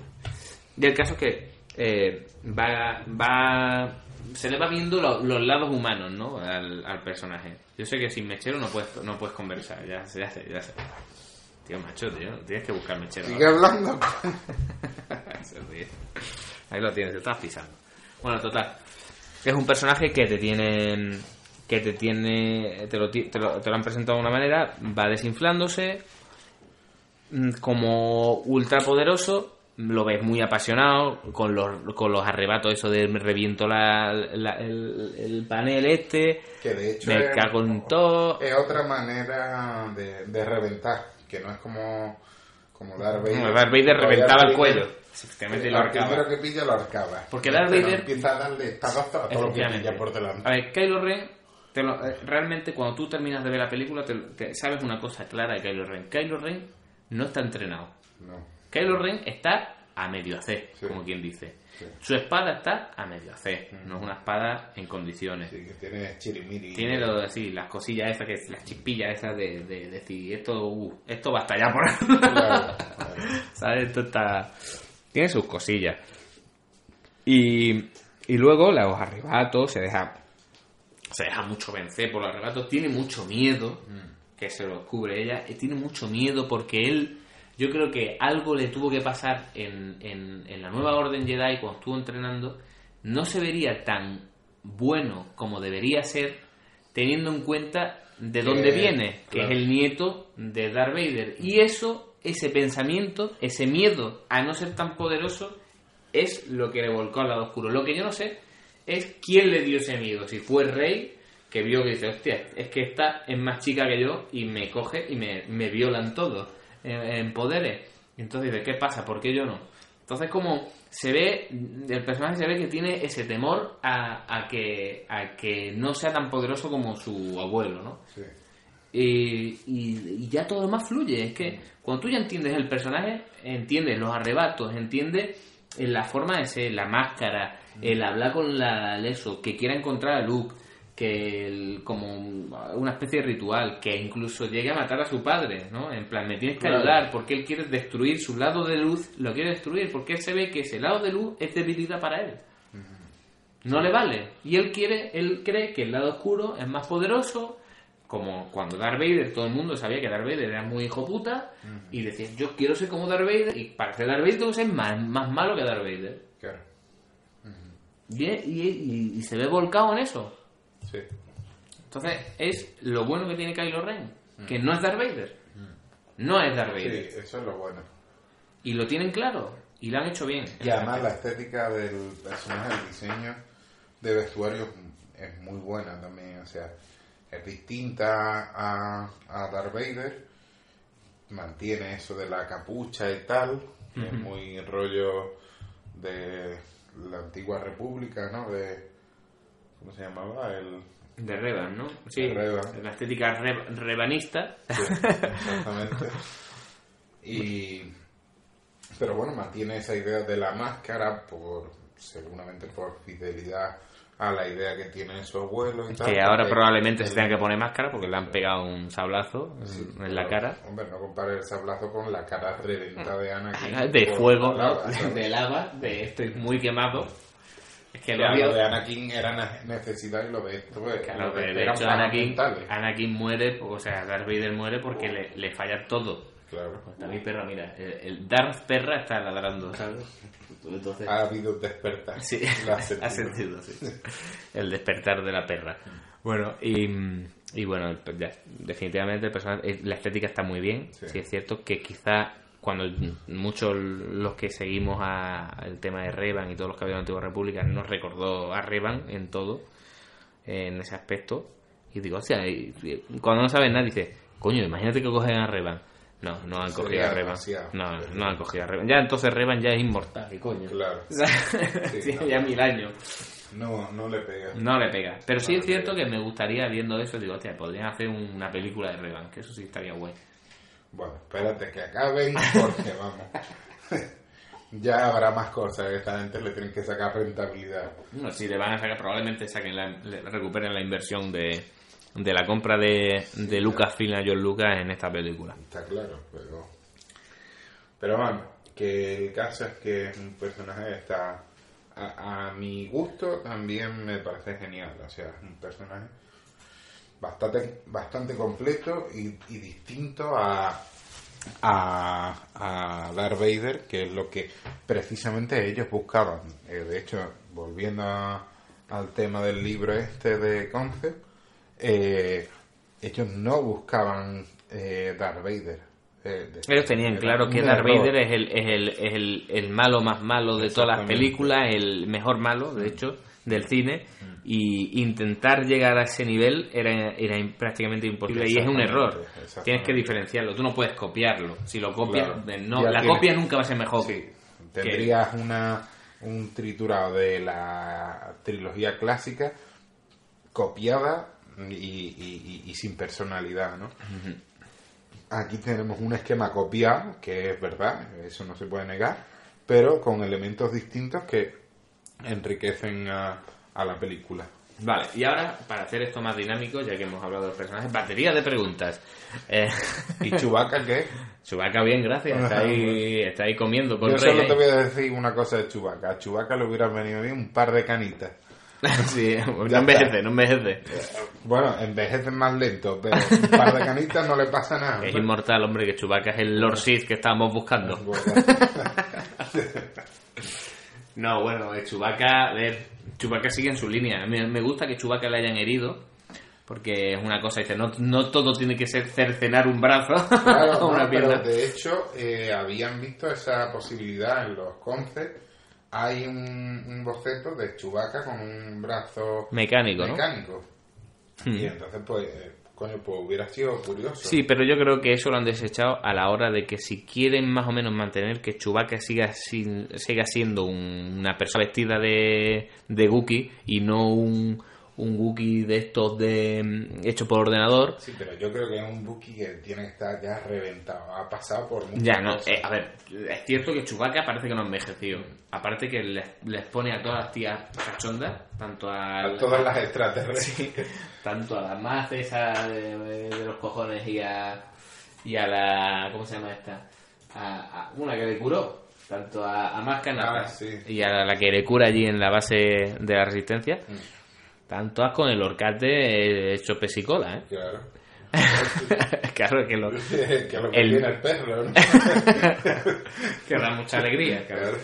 Y el caso es que eh, va, va se le va viendo los lados humanos, ¿no? Al, personaje. Yo sé que sin mechero no puedes, no puedes conversar, ya, ya sé, ya sé. Tío, macho, tío, tienes que buscar mechero. Sigue hablando. Ahí lo tienes, te estás pisando. Bueno, total. Es un personaje que te tiene que te tiene te lo, te lo, te lo han presentado de una manera, va desinflándose mm, como ultra poderoso lo ves muy apasionado con los, con los arrebatos eso de me reviento la, el, panel este que de hecho me cago en todo. es otra manera de, de, reventar que no es como como Darth Vader. No, Darth Vader reventaba el cuello. efectivamente lo primero que pilla lo arcaba porque Darth Vader empieza a darle espadazos a todo lo que pilla por delante. A ver Kylo Ren te lo, eh, realmente cuando tú terminas de ver la película te, sabes una cosa clara de Kylo Ren. Kylo Ren no está entrenado. No Kylo Ren está a medio hacer, Sí. como quien dice. Sí. Su espada está a medio hacer, no es una espada en condiciones. Sí, que tiene chirimiri. Tiene lo, así, las cosillas esas, que, las chispillas esas de, de, decir, esto, uh, esto va por. Claro, claro. ¿Sabes? Esto está... Tiene sus cosillas. Y, y luego los arrebatos, se deja, se deja mucho vencer por los arrebatos, tiene mucho miedo, que se lo descubre ella, y tiene mucho miedo porque él, yo creo que algo le tuvo que pasar en, en, en la nueva Orden Jedi cuando estuvo entrenando, no se vería tan bueno como debería ser teniendo en cuenta de dónde Que- viene, que claro. es el nieto de Darth Vader. Y eso, ese pensamiento, ese miedo a no ser tan poderoso, es lo que le volcó al lado oscuro. Lo que yo no sé es quién le dio ese miedo. Si fue rey, que vio que dice, hostia, es que esta es más chica que yo y me coge y me, me violan todo en, en poderes. Entonces dice, ¿qué pasa? ¿Por qué yo no? Entonces como se ve, el personaje se ve que tiene ese temor a, a que, a que no sea tan poderoso como su abuelo, ¿no? Sí. y, y- y ya todo lo demás fluye. Es que cuando tú ya entiendes el personaje, entiendes los arrebatos, entiendes eh, la forma de ser, la máscara, el hablar con la eso, que quiera encontrar a Luke, que el- como una especie de ritual, que incluso llegue a matar a su padre, ¿no? En plan, me tienes que Claro. ayudar porque él quiere destruir su lado de luz, lo quiere destruir porque él se ve que ese lado de luz es debilidad para él. No le vale. Y él quiere, él cree que el lado oscuro es más poderoso, como cuando Darth Vader, todo el mundo sabía que Darth Vader era muy hijo puta, y decía, yo quiero ser como Darth Vader, y para ser Darth Vader tengo que ser más, más malo que Darth Vader. Claro. Y, y, y- y se ve volcado en eso. Sí. Entonces, es lo bueno que tiene Kylo Ren, que no es Darth Vader. No es Darth Sí, Vader. eso es lo bueno. Y lo tienen claro, y lo han hecho bien. Y además la estética del personaje, el diseño de vestuario es muy buena también, o sea, es distinta a, a Darth Vader, mantiene eso de la capucha y tal, que es muy rollo de la antigua república, ¿no? De, ¿cómo se llamaba? El, De Revan, ¿no? Sí, De Revan. la estética re- revanista. Sí, exactamente. Y pero bueno, mantiene esa idea de la máscara por seguramente por fidelidad a la idea que tiene su abuelo y tal. Que ahora probablemente se tenga que poner máscara porque le han pegado un sablazo Sí, en la pero, cara. Hombre, no compare el sablazo con la cara reventada de Anakin. De por fuego, la ¿no? lava. De lava, de estoy muy quemado. Que había... lo de Anakin era ne- necesidad y lo de esto pues, Claro, de de hecho Anakin. Anakin muere, o sea, Darth Vader muere porque le, le falla todo. Claro. Pues también perra, mira, el, el Darth perra está ladrando, ¿sabes? Entonces... Ha habido despertar. Sí, ha ha sentido. sí. El despertar de la perra. Bueno, y, y bueno, pues ya, definitivamente el personaje, eh, la estética está muy bien. Sí. Sí. es cierto que quizá cuando muchos los que seguimos a- al tema de Revan y todos los que habían en la Antigua República nos recordó a Revan en todo, en ese aspecto. Y digo, o sea, y- y cuando no sabes nada, dice, coño, imagínate que cogen a Revan. No, no han cogido a Revan. No, no han cogido a Revan. Ya entonces Revan ya es inmortal, ¿qué coño? Claro. Tiene Sí, no. ya mil años. No, no le pega. No le pega. Pero sí No es le cierto que me gustaría, viendo eso, digo, hostia, podrían hacer una película de Revan, que eso sí estaría guay. Bueno, espérate que acaben porque vamos. ya habrá más cosas que esta gente le tienen que sacar rentabilidad. No, si le van a sacar, probablemente saquen la, le- recuperen la inversión de, de la compra de, de Lucasfilm a John Lucas en esta película. Está claro, pero. Pero bueno, que el caso es que un personaje está. A, a mi gusto también me parece genial. O sea, es un personaje bastante, bastante completo y, y distinto a, a, a Darth Vader, que es lo que precisamente ellos buscaban. Eh, de hecho, volviendo a- al tema del libro este de Concept, eh, ellos no buscaban eh, Darth Vader. Eh, de- Ellos tenían claro que Darth. Vader es el, es el, es el, el malo más malo de todas las películas, el mejor malo, de hecho, del cine, y intentar llegar a ese nivel era, era prácticamente imposible, y es un error. Tienes que diferenciarlo, tú no puedes copiarlo. Si lo copias, Claro. no, Ya la tienes- copia nunca va a ser mejor. Sí, tendrías una, un triturado de la trilogía clásica copiada y, y- y- y sin personalidad, ¿no? Aquí tenemos un esquema copiado, que es verdad, eso no se puede negar, pero con elementos distintos que enriquecen a, a la película. Vale, y ahora, para hacer esto más dinámico, ya que hemos hablado de los personajes, batería de preguntas. Eh, ¿Y Chubaca qué? Chubaca bien, gracias. Está ahí, está ahí comiendo con Yo solo te voy a decir una cosa de Chubaca. A Chubaca le hubiera venido bien un par de canitas. Sí, no envejece, no envejece. Bueno, envejecen más lento, pero un par de canitas no le pasa nada. Es inmortal, hombre, que Chubaca es el Lord Sith que estábamos buscando. No, bueno, Chewbacca, a ver, Chewbacca sigue en su línea. Me, me gusta que Chewbacca le hayan herido, porque es una cosa, dice, no, no todo tiene que ser cercenar un brazo Claro, o una no, pierna. pero de hecho eh, habían visto esa posibilidad en los concepts. Hay un, un boceto de Chubaca con un brazo Mecánico, mecánico. Hmm. Y entonces, pues, pues hubiera sido curioso. Sí, pero yo creo que eso lo han desechado a la hora de que si quieren más o menos mantener que Chewbacca siga, sin- siga siendo un- una persona vestida de, de Wookiee y no un, un Wookiee de estos de mm, hecho por ordenador, Sí, pero yo creo que es un Buki que tiene que estar ya reventado. Ha pasado por muchas Ya, no, cosas. eh, a ver, es cierto que Chewbacca parece que no ha envejecido. Aparte que les, les pone a todas las tías cachondas, tanto a, A todas las extraterrestres. tanto a la más esa de, de los cojones y a, y a la, ¿cómo se llama esta? A, a una que le curó, tanto a, a más Ah, sí. y a la que le cura allí en la base de la resistencia. Mm. Tanto as con el orcate eh, hecho pesicola, ¿eh? Claro. claro que lo, que lo que El- tiene el perro, ¿no? que da mucha alegría. claro.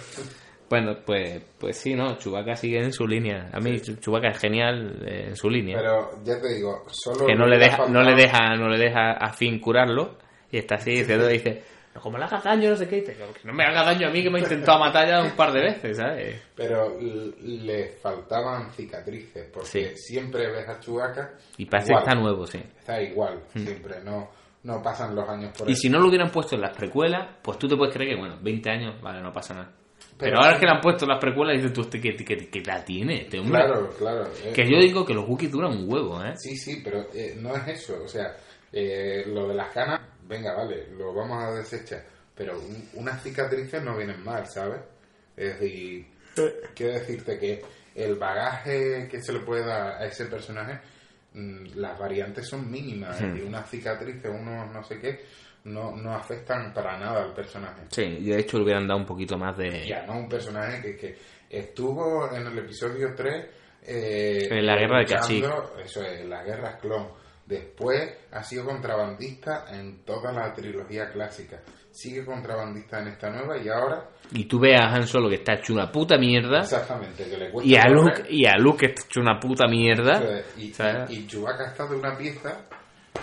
Bueno, pues, pues sí, ¿no? Chubaca sigue en su línea. A mí Chubaca es genial eh, en su línea. Pero ya te digo, solo. que no le deja, no le deja, no le deja a fin curarlo. Y está así diciendo, dice, "No, como le hagas daño, no sé qué, dice, que no me haga daño a mí que me ha intentado matar ya un par de veces, ¿sabes? Pero le faltaban cicatrices, porque Sí. siempre ves a Chubaca. Y parece igual, que está nuevo, sí. Está igual, siempre, no, no pasan los años por Y eso. si no lo hubieran puesto en las precuelas, pues tú te puedes creer que, bueno, 20 años, vale, no pasa nada. Pero, Pero- ahora que le han puesto en las precuelas, dices tú, "Este, ¿qué, qué, qué edad tiene este hombre? Claro, claro. eh, Que yo digo que los Wookiees duran un huevo, ¿eh? Sí, sí, pero eh, no es eso. O sea, eh, lo de las canas, venga, vale, lo vamos a desechar. Pero un- unas cicatrices no vienen mal, ¿sabes? Es decir, quiero decirte que el bagaje que se le puede dar a ese personaje, mm, las variantes son mínimas. Hmm. Y unas cicatrices, unos no sé qué, no, no afectan para nada al personaje. Sí, y de hecho le hubieran dado un poquito más de... Ya, no un personaje que, que estuvo en el episodio 3 eh, En la guerra de luchando, Eso es, en las guerras clon. Después ha sido contrabandista en toda la trilogía clásica. Sigue contrabandista en esta nueva y ahora, Y tú ves a Han Solo que está hecho una puta mierda. exactamente, que le cuesta Y a correr, Luke, y a Luke que está hecho una puta mierda. es, y, y, y Chewbacca está de una pieza.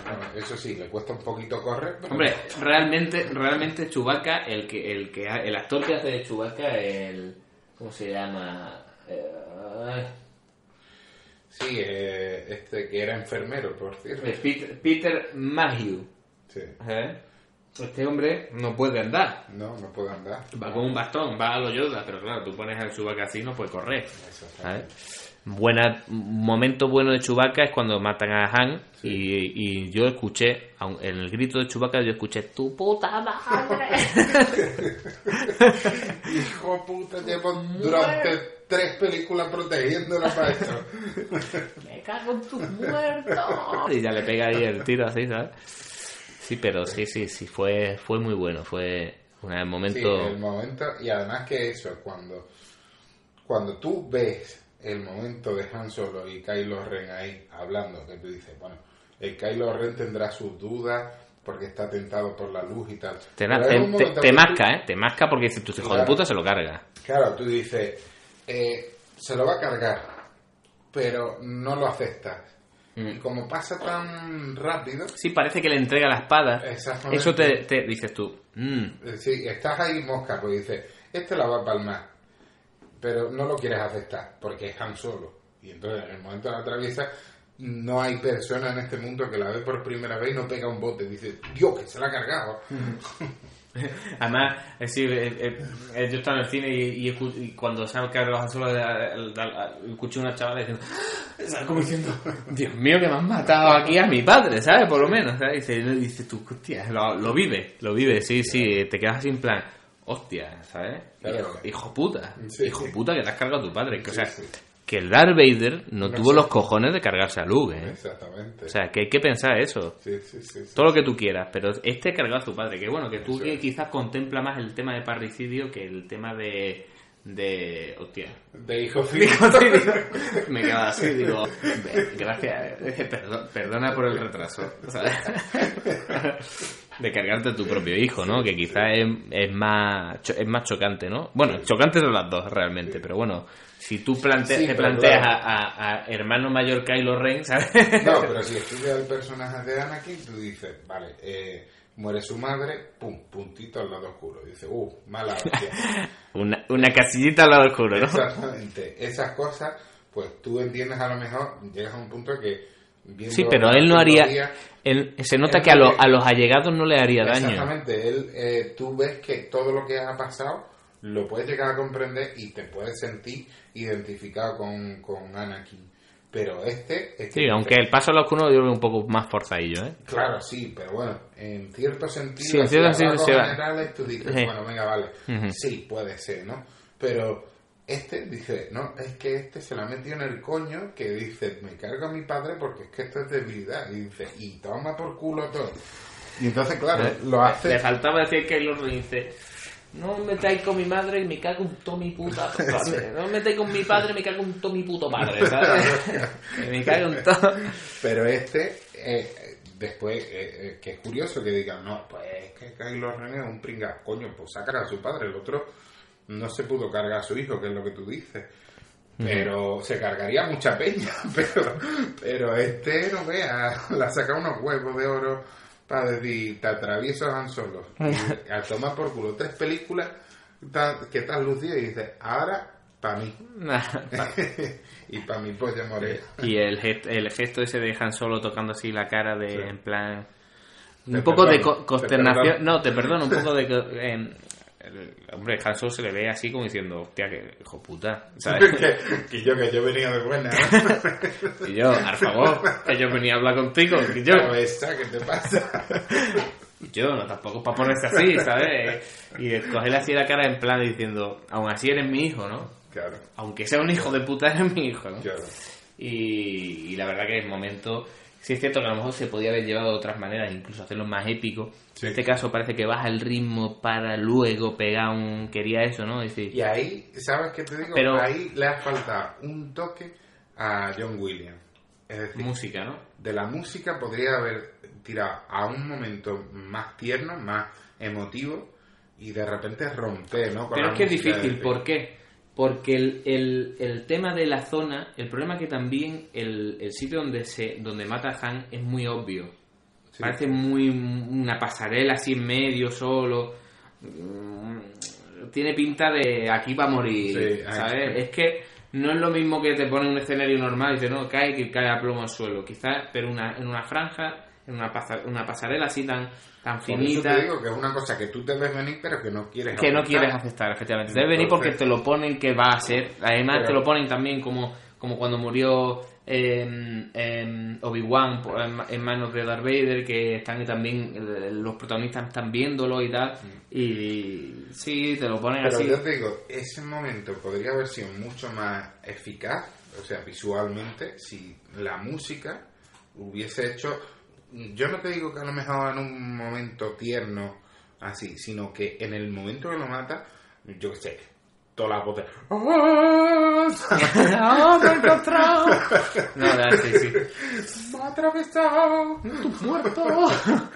Bueno, eso sí, le cuesta un poquito correr. pero- Hombre, realmente, realmente Chewbacca, el que, el que, el actor que hace de Chewbacca, el, ¿cómo se llama? Eh, Sí, eh, este que era enfermero, por cierto. eh, Peter, Peter Mayhew. Sí. ¿eh? Este hombre no puede andar. No, no puede andar. Va con un bastón, va a lo Yoda, pero claro, tú pones al Chewbacca así no puede correr. ¿sabes? Buena, un momento bueno de Chewbacca es cuando matan a Han y, y yo escuché, aun- en el grito de Chewbacca yo escuché tu puta madre. Hijo puta, llevo durante tres películas protegiéndola para esto. Me cago en tus muertos. Y ya le pega ahí el tiro así, ¿sabes? Sí, pero sí, sí, sí, fue, fue muy bueno, fue un Sí, momento... el momento, y además que eso, cuando, cuando tú ves el momento de Han Solo y Kylo Ren ahí hablando, que tú dices, bueno, el Kylo Ren tendrá sus dudas porque está tentado por la luz y tal. Te, Pero te- te- te tú- masca, ¿eh? Te masca porque si tu hijo de puta se lo carga. Claro, tú dices, eh, se lo va a cargar, pero no lo aceptas. Mm. Y como pasa tan rápido, Sí, parece que le entrega la espada. Exactamente. Eso te, te dices tú. mm, eh, sí, estás ahí mosca, pues dices, este la va a palmar, pero no lo quieres aceptar porque es Han Solo. Y entonces en el momento de la traviesa no hay persona en este mundo que la ve por primera vez y no pega un bote. Dice, Dios, que se la ha cargado. Además, es decir, eh, eh, eh, yo estaba en el cine y, y y cuando se ha cargado solo escuché a una chavala diciendo, ¿sabes? como diciendo, Dios mío, que me han matado aquí a mi padre, ¿sabes? Por lo menos, ¿sabes? Dice, dice tú, hostia, lo, lo vive, lo vive, sí, sí, te quedas así en plan, hostia, ¿sabes? Claro. hijo, hijo puta, Sí. hijo puta que te has cargado a tu padre. Que, o sea, Sí, sí. Que el Darth Vader no, No tuvo sé. los cojones de cargarse a Luke, ¿eh? Exactamente. O sea, que hay que pensar eso. sí, sí, sí. Todo lo que tú quieras, pero este cargado a tu padre. Que bueno, que tú que quizás contempla más el tema de parricidio que el tema de. de. hostia. De hijo Me quedaba así, digo, "Ve, gracias, eh, perdón- perdona por el retraso. ¿sabes? De cargarte a tu propio hijo, ¿no? Que quizás es, es más es más chocante, ¿no? Bueno, chocante son las dos realmente, pero bueno, si tú plante- Sí, te planteas claro. a, a- a hermano mayor Kylo Ren, ¿sabes? No, pero si estudias el personaje de Anakin, tú dices, vale, eh, muere su madre, pum, puntito al lado oscuro. Dices, uh, mala hostia. Una, una casillita al lado oscuro, ¿no? Exactamente. Esas cosas, pues tú entiendes a lo mejor, llegas a un punto que... Sí, pero él no haría. él- se nota él que a, lo- a los allegados no le haría daño. Exactamente, él, eh, tú ves que todo lo que ha pasado lo puedes llegar a comprender y te puedes sentir identificado con, con Anakin. Pero este... es que Sí, aunque el paso al oscuro yo lo veo un poco más forzadillo, ¿eh? Claro, sí, pero bueno, en cierto sentido, Sí, en cierto a sentido se generales, tú dices, Sí. bueno, venga, vale, sí, puede ser, ¿no? Pero este dice, no, es que este se la ha metido en el coño que dice, me cargo a mi padre porque es que esto es debilidad. Y dice, y toma por culo todo. Y entonces, claro, ¿Eh? lo hace... Le faltaba decir que Ren dice no me metáis con mi madre y me cago en todo mi puta padre. No me metáis con mi padre y me cago en todo mi puto padre, ¿sabes? me cago en todo. Pero este, eh, después, eh, eh, que es curioso que digan, no, pues es que Kylo Ren es un pringa, coño, pues sacar a su padre, el otro no se pudo cargar a su hijo, que es lo que tú dices. Pero se cargaría mucha peña, pero, pero este, no veas, la saca unos huevos de oro para decir, te atravieso Han Solo. Y a tomar por culo tres películas que estás lucido y dices, ahora, para mí. y para mi polla morena. y el gesto, el gesto ese de Han Solo tocando así la cara de Sí. en plan un Te poco de co- consternación no te perdono un poco de en- el- hombre Han Solo se le ve así como diciendo hostia que hijo puta ¿sabes? que, que yo, que yo venía de buena. y yo por favor que yo venía a hablar contigo que yo Cabeza, ¿qué te pasa? Yo, no, tampoco para ponerse así, ¿sabes? Y cogerle así la cara en plan diciendo, aún así eres mi hijo, ¿no? Claro, Aunque sea un hijo de puta, eres mi hijo, ¿no? claro. Y, y la verdad que en el momento, sí es cierto que a lo mejor se podía haber llevado de otras maneras, incluso hacerlo más épico. Sí. En este caso parece que baja el ritmo para luego pegar un... Quería eso, ¿no? Es decir, Y ahí, ¿sabes qué te digo? Pero- Ahí le ha faltado un toque a John Williams. Es decir, música, ¿no? de la música podría haber tirado a un momento más tierno, más emotivo y de repente romper, ¿no? Con Pero es que es difícil, de- ¿por qué? Porque el, el, el tema de la zona, el problema es que también el, el sitio donde se donde mata a Han es muy obvio. Sí. Parece muy una pasarela así en medio solo. Mm, Tiene pinta de aquí va a morir, Sí, ¿sabes? Es que no es lo mismo que te pone un escenario normal y dice, no, cae, que cae a plomo al suelo. Quizás, pero una, en una franja, en una, pasa- una pasarela así tan, tan Por eso finita te digo que es una cosa que tú te ves venir pero que no quieres que no aceptar. quieres aceptar, efectivamente. Debe venir porque te lo ponen que va a ser. Además, Pero- te lo ponen también como, como cuando murió em, em, Obi-Wan en, en manos de Darth Vader, que están también eh, los protagonistas están viéndolo y tal. Y sí, te lo ponen Mm. Pero así. yo te digo, ese momento podría haber sido mucho más eficaz, o sea, visualmente, si la música hubiese hecho, yo no te digo que a lo mejor en un momento tierno así, sino que en el momento que lo mata, yo qué sé, toda la de, ¡Ah, me he encontrado! No, no, sí, sí. ¡Me ha atravesado! muerto.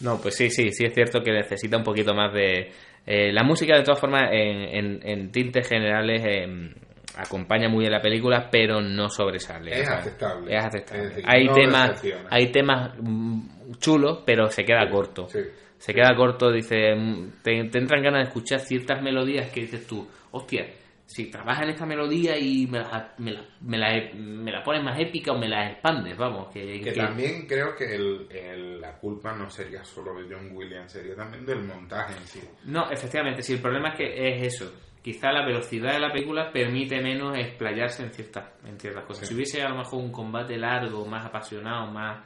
No, pues sí, sí, sí es cierto que necesita un poquito más de... eh, la música, de todas formas, en, en, en tintes generales em, acompaña muy bien la película, pero no sobresale. Es o sea, aceptable. Es aceptable. Es decir, hay, no temas, hay temas mm, chulos, pero se queda corto. Sí. Se queda corto, dice, mm, te, te entran ganas de escuchar ciertas melodías que dices tú, hostia, si trabajas en esta melodía y me la, me la, me la, me la pones más épica o me la expandes, vamos, que, Que que- también creo que el- el- la culpa no sería solo de John Williams, sería también del montaje en sí. No, efectivamente, sí, el problema es que es eso. Quizá la velocidad de la película permite menos explayarse en ciertas, en ciertas cosas. Sí. Si hubiese a lo mejor un combate largo, más apasionado, más,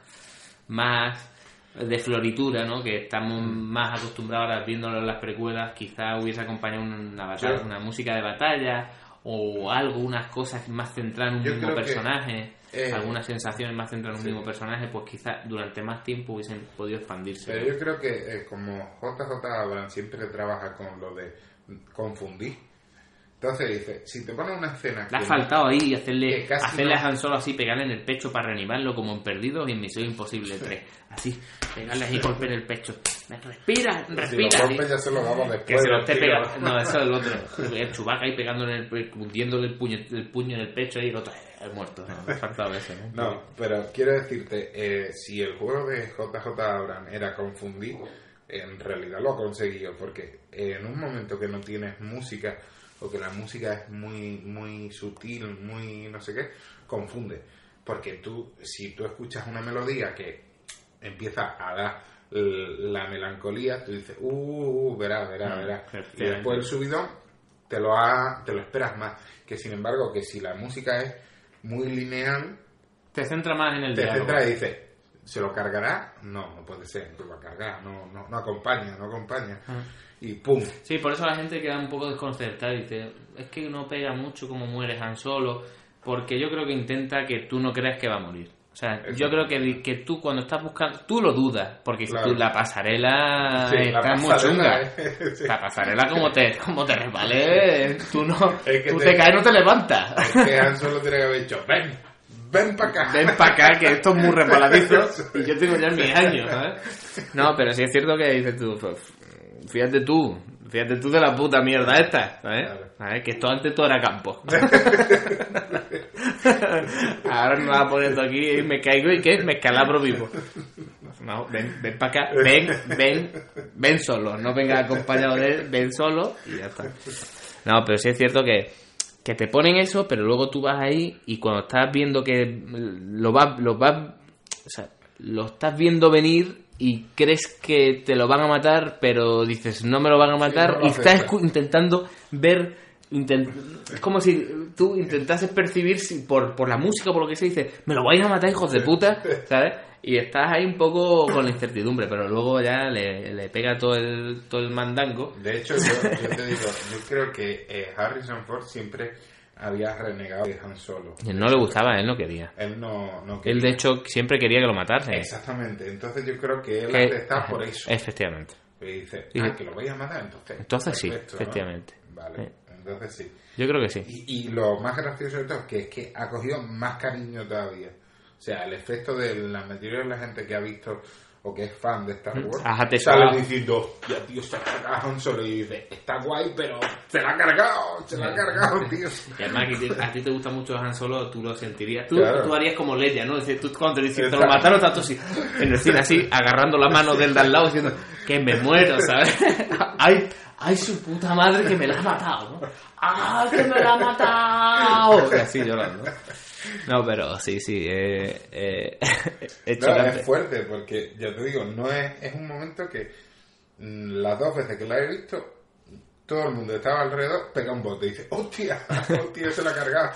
más de floritura, ¿no? Que estamos más acostumbrados a viéndolo en las precuelas, quizá hubiese acompañado una batalla, una música de batalla o algo, unas cosas más centradas en un Yo mismo que, personaje, eh, algunas sensaciones más centradas en un mismo personaje, pues quizá durante más tiempo hubiesen podido expandirse. Pero yo creo que eh, como JJ Abrams siempre trabaja con lo de confundir. Entonces dice, si te pones una escena Le ha faltado ahí hacerle, que casi hacerle no- a Han Solo así, pegarle en el pecho para reanimarlo como en Perdidos y en Misión Imposible 3. Así, pegarle así golpe en el pecho. Respira, si respira. los golpes ya se los damos después. Que se lo esté pegando. No, eso es el otro. El chubaca ahí pegándole en el, hundiéndole el puño, el puño en el pecho y el otro eh, muerto. No, me ha faltado eso, ¿no? No, pero quiero decirte, eh, si el juego de JJ Abrams era confundir, en realidad lo ha conseguido, porque en un momento que no tienes música, o que la música es muy, muy sutil, muy no sé qué, confunde. Porque tú, si tú escuchas una melodía que empieza a dar la melancolía, tú dices, uh, uh, uh, verás, verás, Mm, verás. Y después el subidón te lo, ha, te lo esperas más. Que sin embargo, que si la música es muy lineal, Te centra más en el te diálogo. centra y dices, ¿se lo cargará? No, no puede ser, no lo va a cargar, no, no, no acompaña, no acompaña. Ah. Y pum, Sí, por eso la gente queda un poco desconcertada y dice, es que no pega mucho como muere Han Solo, porque yo creo que intenta que tú no creas que va a morir. O sea, yo creo que, que tú cuando estás buscando, tú lo dudas, porque Claro. tú, la pasarela Sí, la está muy chunga. eh, sí. La pasarela como te, como te resbale, tú no, Es que tú te- te caes no te levantas. es que Han solo tiene que haber dicho, ven, ven para acá. Ven para acá, que esto es muy resbaladizo y yo tengo ya mis años, ¿sabes? No, pero sí es cierto que dices tú, pues, fíjate tú, fíjate tú de la puta mierda esta, ¿sabes? ¿Sabes? Que esto antes todo era campo. Ahora me vas a poner tú aquí y me caigo y ¿qué? Me escalabro vivo. No, ven, ven para acá, ven, ven, ven solo, no venga acompañado de él, ven solo y ya está. No, pero sí es cierto que, que te ponen eso, pero luego tú vas ahí y cuando estás viendo que lo vas, lo vas, o sea, lo estás viendo venir y crees que te lo van a matar, pero dices no me lo van a matar no y estás escu- intentando ver intent- es como si tú intentases percibir si por, por la música o por lo que se dice me lo vais a matar hijos de puta ¿sabes? y estás ahí un poco con la incertidumbre pero luego ya le, le pega todo el, todo el mandango. De hecho, yo, yo te digo, yo creo que eh, Harrison Ford siempre había renegado de Han Solo. Él no le gustaba él no quería Él no, no él quería. de hecho siempre quería que lo matasen Exactamente, entonces yo creo que él está por eso. efectivamente Y dice, ah, que lo vais a matar, entonces. Entonces sí, perfecto, ¿no? efectivamente. Vale, Sí. entonces sí. yo creo que sí Y, y lo más gracioso de todo es que es que ha cogido más cariño todavía. O sea, el efecto de la mayoría de la gente que ha visto o que es fan de Star Wars Has atesorado. sale diciendo, ya tío, se ha cargado Han Solo y dice, está guay, pero se la ha cargado, se la ha cargado, tío. Y además que te- a ti te gusta mucho Han Solo, tú lo sentirías. Tú, Claro. tú harías como Leia, ¿no? Tú cuando te dicen, te lo mataron, tanto así, en el cine así, agarrando la mano del de al lado, diciendo, que me muero, ¿sabes? ¡Ay, ay, su puta madre que me la ha matado, ¿no? ¡Ah, que me la ha matado! Y así llorando. No, pero sí, sí, eh, eh, es No, es fuerte, porque ya te digo, no es, es un momento que mm, las dos veces que la he visto, todo el mundo estaba alrededor, pega un bote y dice, hostia, hostia, se la ha cargado.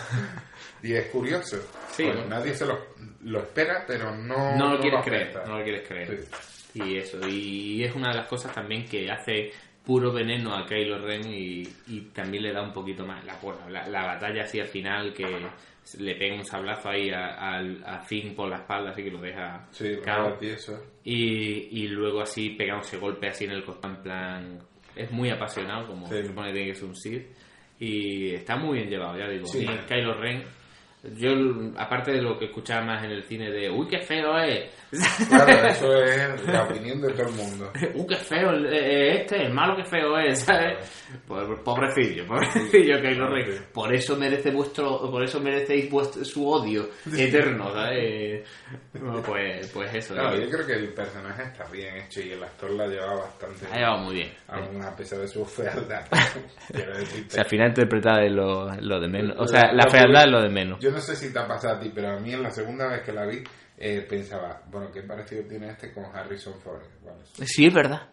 Y es curioso. Sí, nadie se lo, lo espera, pero no, no lo quieres creer, no lo quieres creer. Sí. Y eso, y es una de las cosas también que hace puro veneno a Kylo Ren y, y también le da un poquito más la, la, la batalla así al final que le pega un sablazo ahí a, al- a Finn por la espalda así que lo deja Sí, cao. y, y luego así pegándose golpe así en el costado en plan es muy apasionado como Sí. se supone que tiene que ser un Sith y está muy bien llevado ya digo Sí. A Kylo Ren yo aparte de lo que escuchaba más en el cine de uy qué feo es Claro, eso es la opinión de todo el mundo. Uh, qué feo el- eh, este, el malo que feo es, ¿sabes? Pues, pobrecillo, pobrecillo Kylo Ren. Sí. Por eso merece vuestro, por eso merecéis vuestro, su odio eterno, ¿sabes? Pues, pues eso. Claro, ¿no? yo creo que el personaje está bien hecho y el actor la lleva bastante Ha llevado muy bien. aún a pesar de su fealdad. Quiero O decirte. sea, al final interpretar es lo, lo de menos. O sea, la fealdad que- es lo de menos. Yo no sé si te ha pasado a ti, pero a mí en la segunda vez que la vi eh, pensaba, bueno, qué parecido tiene este con Harrison Ford. Bueno, Sí, es verdad.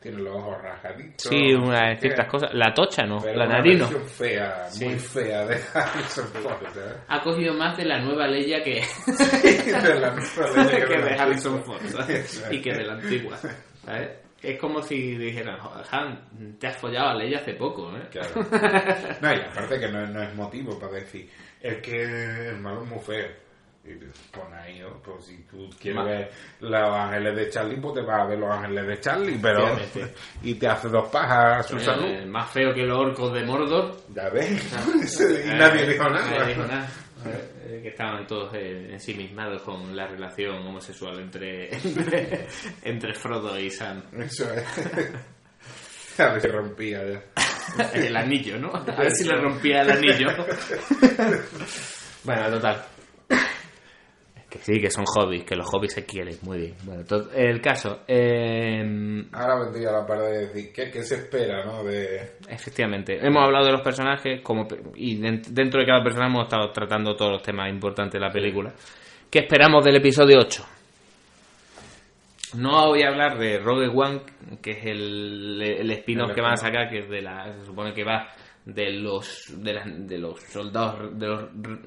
tiene los ojos rajaditos. Sí, unas tiene- ciertas cosas. La tocha no, pero la una nariz no. fea, muy fea de Harrison Ford, ¿eh? Ha cogido más de la nueva Leia que, De la nueva ley que de la Harrison. Ford ¿sabes? y que de la antigua. ¿sabes? Es como si dijeran, Han, te has follado a Leia hace poco, ¿eh? Claro. No, y aparte que no, no es motivo para decir, es que el malo es muy feo. Y pon ahí, ¿no? Pues si tú quieres ver los ángeles de Charlie, pues te vas a ver los ángeles de Charlie, pero... Y te hace dos pajas a su Eh, salud. más feo que los orcos de Mordor. Ya ves. y Eh, nadie dijo nada. Nadie dijo nada. Eh, que estaban todos ensimismados con la relación homosexual entre, entre, entre Frodo y Sam. Eso es. A ver si rompía ya. El anillo, ¿no? A ver si le rompía el anillo. bueno, total. Que sí, que son hobbies, que los hobbies se quieren, muy bien. Bueno, to- el caso, eh, Ahora vendría la parte de decir, ¿qué, qué se espera, no? De... efectivamente, hemos hablado de los personajes como y den- dentro de cada personaje hemos estado tratando todos los temas importantes de la película. ¿Qué esperamos del episodio 8? No voy a hablar de Rogue One, que es el, el spin-off que van a sacar, que es de la, se supone que va de los de, las- de los soldados de los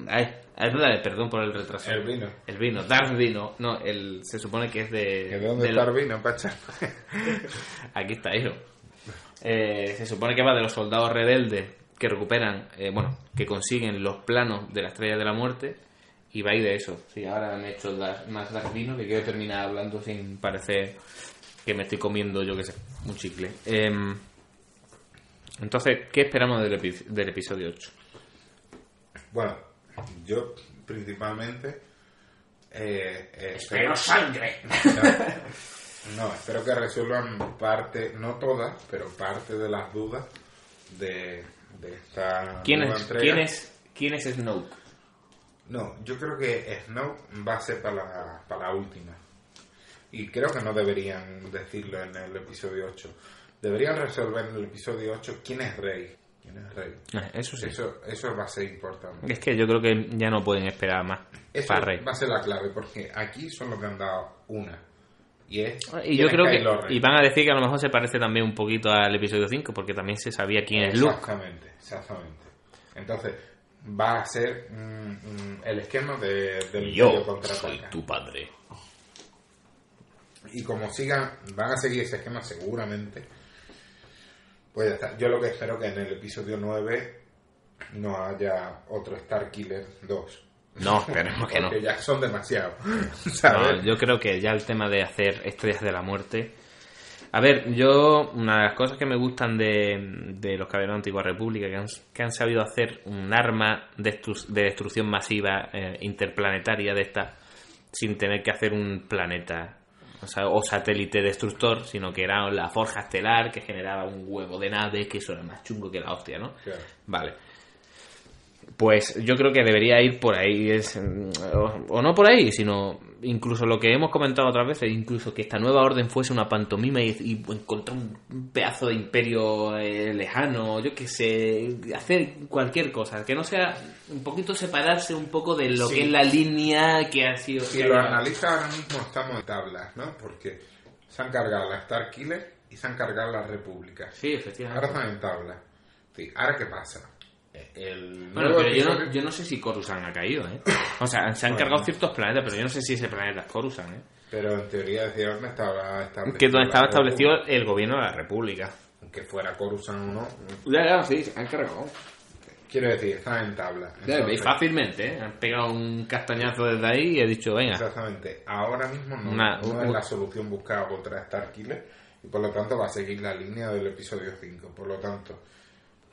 ay, ay, perdón por el retraso. El vino. El vino, Darth Vino, no, el se supone que es de ¿Que ¿De dónde de está lo- el vino, Pacha? Aquí está, hijo. Eh, se supone que va de los soldados rebeldes que recuperan, eh, bueno, que consiguen los planos de la estrella de la muerte y va a ir de eso. Sí, ahora me he hecho dar- más Darth Vino, que quiero terminar hablando sin parecer que me estoy comiendo, yo que sé, un chicle. Em, entonces, ¿qué esperamos del, epi- del episodio 8? Bueno, yo principalmente... Eh, eh, sangre! No, espero que resuelvan parte, no todas, pero parte de las dudas de, de esta ¿Quién nueva es, entrega. ¿quién, es, ¿Quién es Snoke? No, yo creo que Snow va a ser para la, para la última. Y creo que no deberían decirlo en el episodio 8. Deberían resolver en el episodio 8 quién es Rey. ¿Quién es Rey? Eh, Eso sí. Eso, eso va a ser importante. Es que yo creo que ya no pueden esperar más Eso para Rey. va a ser la clave, porque aquí solo te han dado una. Y es. Y quién yo creo que y van a decir que a lo mejor se parece también un poquito al episodio 5 porque también se sabía quién es Luke. Exactamente, exactamente. Entonces, va a ser mm, mm, el esquema de, del Imperio contraataca. padre. Y como sigan, van a seguir ese esquema seguramente. Pues ya está. Yo lo que espero que en el episodio 9 no haya otro Star Killer 2. No, esperemos que no. Porque ya son demasiados. Yo creo que ya el tema de hacer estrellas de la muerte. A ver, yo, una de las cosas que me gustan de, de los caballeros de Antigua República, que han, que han sabido hacer un arma de, destru- de destrucción masiva eh, interplanetaria de esta, sin tener que hacer un planeta o, sea, o satélite destructor, sino que era la forja estelar que generaba un huevo de nave, que eso era más chungo que la hostia, ¿no? Claro. Vale. Pues yo creo que debería ir por ahí, es, mm, o, o no por ahí, sino incluso lo que hemos comentado otras veces, incluso que esta nueva orden fuese una pantomima y, y encontrar un pedazo de imperio eh, lejano, yo que sé, hacer cualquier cosa, que no sea un poquito separarse un poco de lo Sí. que es la línea que ha sido... Si lo analizas ahora mismo estamos en tablas, ¿no? Porque se han cargado la Star Killer y se han cargado la República. Sí, efectivamente. Ahora están en tablas. Sí, ¿ahora qué pasa? El Bueno, pero yo no, yo no sé si Coruscant ha caído, ¿eh? O sea, se han Bueno. cargado ciertos planetas, pero yo no sé si ese planeta es Coruscant, ¿eh? Pero en teoría decía dónde estaba establecido. Que donde estaba establecido República. el gobierno de la República. Aunque fuera Coruscant o no. Ya, ya, sí, se han cargado. Quiero decir, están en tabla. Entonces, y fácilmente, ¿eh? Han pegado un castañazo desde ahí y he dicho, venga. Exactamente. Ahora mismo no, Una- no es la solución buscada contra Star Killer. Y por lo tanto va a seguir la línea del episodio 5. Por lo tanto,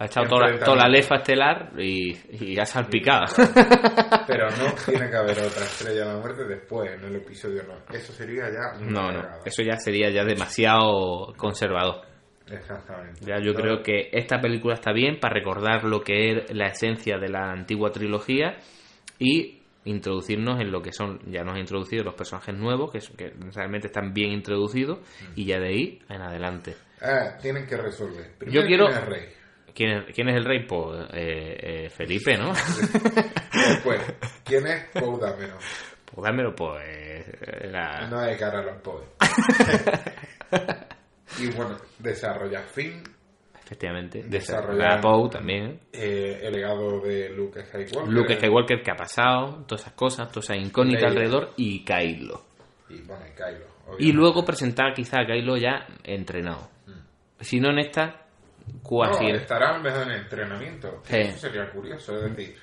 Ha echado toda, la- toda la lefa estelar y, y ha salpicado. pero no tiene que haber otra estrella de la muerte después en el episodio 9. Eso sería ya No, no, eso ya sería ya demasiado conservador. Exactamente. Ya yo creo que esta película está bien para recordar lo que es la esencia de la antigua trilogía y introducirnos en lo que son, ya nos ha introducido los personajes nuevos, que, que realmente están bien introducidos, y ya de ahí en adelante. Ah, tienen que resolver. Primero, Yo quiero-. ¿Quién es, quién es el rey? Pues eh, eh, Felipe, ¿no? Después, ¿quién es Poe Dameron? Pues dámelo, pues... la- No hay cara a los Poe. Y bueno, desarrolla Finn, Efectivamente. Desarrolla Poe también. eh, el legado de Luke Skywalker. Luke Skywalker, que ha pasado? Todas esas cosas, toda esa incógnita Leia. alrededor. Y Kylo. Y bueno, y Kylo. Y luego presentar quizá a Kylo ya entrenado. Si no en esta, cuasi. No, estará en entrenamiento. Sí. Eso sería curioso, es decir...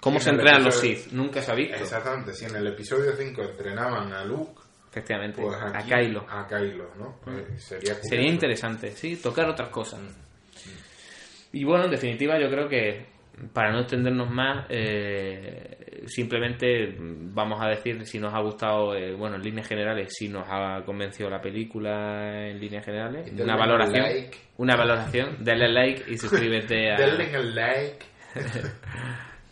¿Cómo se entrenan los Sith? Nunca se ha visto. Exactamente, si en el episodio 5 entrenaban a Luke, Efectivamente. pues a Kylo. A Kylo, ¿no? Pues sería curioso. Sería interesante, sí, tocar otras cosas. Y bueno, en definitiva, yo creo que para no extendernos más, eh, simplemente vamos a decir si nos ha gustado, eh, bueno, en líneas generales, si nos ha convencido la película en líneas generales. Denle Una un valoración. like. Una valoración. Dale like y suscríbete a. Denle el like.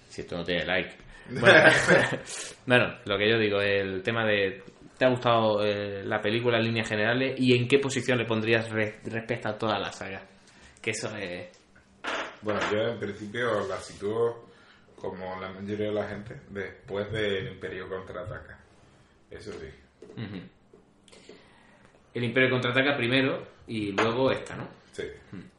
Si esto no tiene like. Bueno, bueno, lo que yo digo, el tema de. ¿Te ha gustado eh, la película en líneas generales y en qué posición le pondrías re- respecto a toda la saga? Que eso es. Bueno, yo en principio la sitúo como la mayoría de la gente después del Imperio contraataca. Eso sí. El Imperio contraataca primero y luego esta, ¿no? Sí.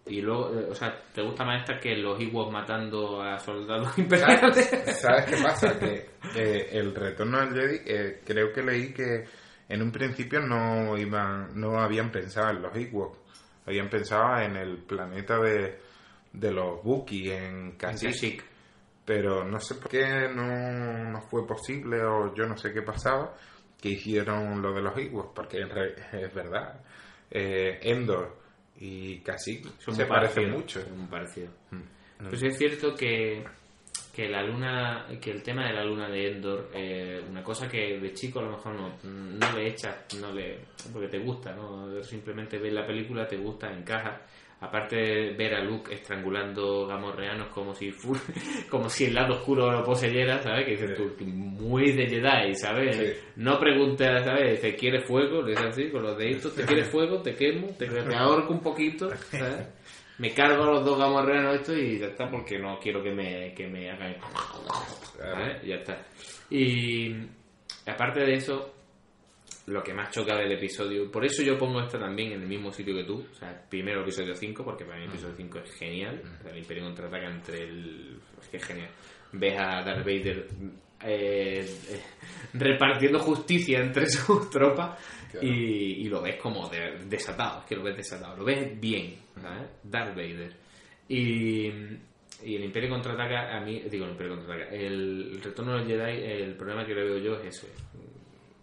Y luego, eh, o sea, ¿te gusta más esta que los Ewoks matando a soldados ¿Sabes, imperiales? sabes qué pasa? Que eh, el retorno al Jedi, eh, creo que leí que en un principio no iban, no habían pensado en los Ewoks. Habían pensado en el planeta de, de los Wookiee, en Kashyyyk. Pero no sé por qué no, no fue posible o yo no sé qué pasaba que hicieron lo de los Ewoks, porque en re- es verdad. Eh, Endor y Kashyyyk Son se parecen mucho. son muy parecidos. Mm. Pues es cierto que, que la luna, que el tema de la luna de Endor, eh, una cosa que de chico a lo mejor no, no le echas, no le, porque te gusta, ¿no? Simplemente ver la película, te gusta, encaja. Aparte de ver a Luke estrangulando gamorreanos como si como si el lado oscuro lo poseyera, ¿sabes? Que dices tú, muy de Jedi, ¿sabes? Sí. No preguntas, ¿sabes? ¿Te quieres fuego? Le así, con los deditos, ¿te quieres fuego? ¿Te quemo? ¿Te, te ahorco un poquito? ¿sabes? Me cargo a los dos gamorreanos estos y ya está, porque no quiero que me, que me hagan... ¿sabes? Ya está. Y aparte de eso, lo que más choca del episodio, por eso yo pongo esta también en el mismo sitio que tú, o sea, primero episodio 5, porque para mí el episodio 5 es genial, o sea, el Imperio contraataca entre el... es que es genial. Ves a Darth Vader eh, eh, repartiendo justicia entre sus tropas Claro. y, y lo ves como de- desatado, es que lo ves desatado, lo ves bien, ¿sabes? Darth Vader. Y, y el Imperio contraataca, a mí, digo, el Imperio contraataca, el, el retorno del Jedi, el problema que le veo yo es ese.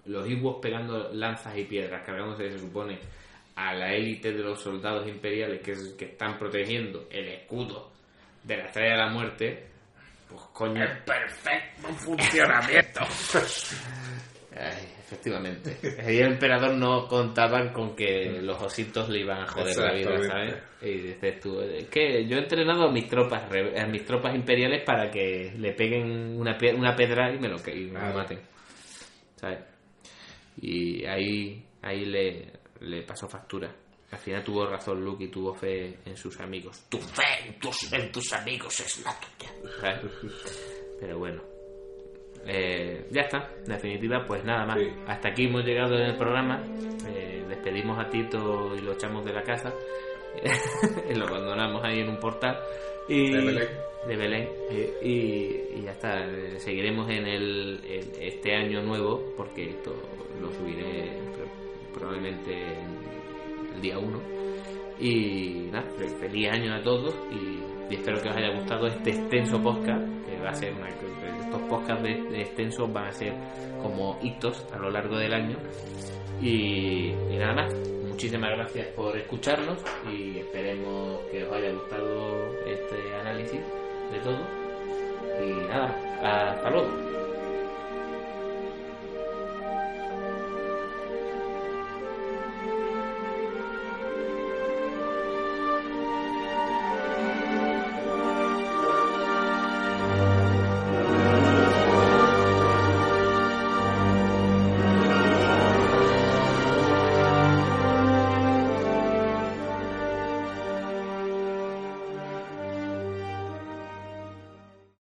Los Ewoks pegando lanzas y piedras, cargándose, se supone, a la élite de los soldados imperiales que, es- que están protegiendo el escudo de la Estrella de la Muerte, pues coño. perfecto funcionamiento. Ay, efectivamente. El emperador no contaban con que los ositos le iban a joder la vida. ¿sabes? Y dices tú, es que yo he entrenado a mis tropas, a mis tropas imperiales para que le peguen una, pie- una pedra y me lo, que- y me lo Claro. maten. ¿Sabes? Y ahí, ahí le, le pasó factura. Al final tuvo razón Luke y tuvo fe en sus amigos. Tu fe en tus, en tus amigos es la tuya. Pero bueno. Eh, ya está. En definitiva, pues nada más. Sí. Hasta aquí hemos llegado en el programa. Eh, despedimos a Tito y lo echamos de la casa. lo abandonamos ahí en un portal. Y, De Belén. Eh, y, ya está. Eh, Seguiremos en el, este año nuevo, porque esto lo subiré pro- probablemente el día 1. Y nada, fe- feliz año a todos y, espero que os haya gustado este extenso podcast, que va a ser estos podcasts de, de extensos van a ser como hitos a lo largo del año. Y nada más, muchísimas gracias por escucharnos y esperemos que os haya gustado este análisis de todo. Y nada, hasta luego.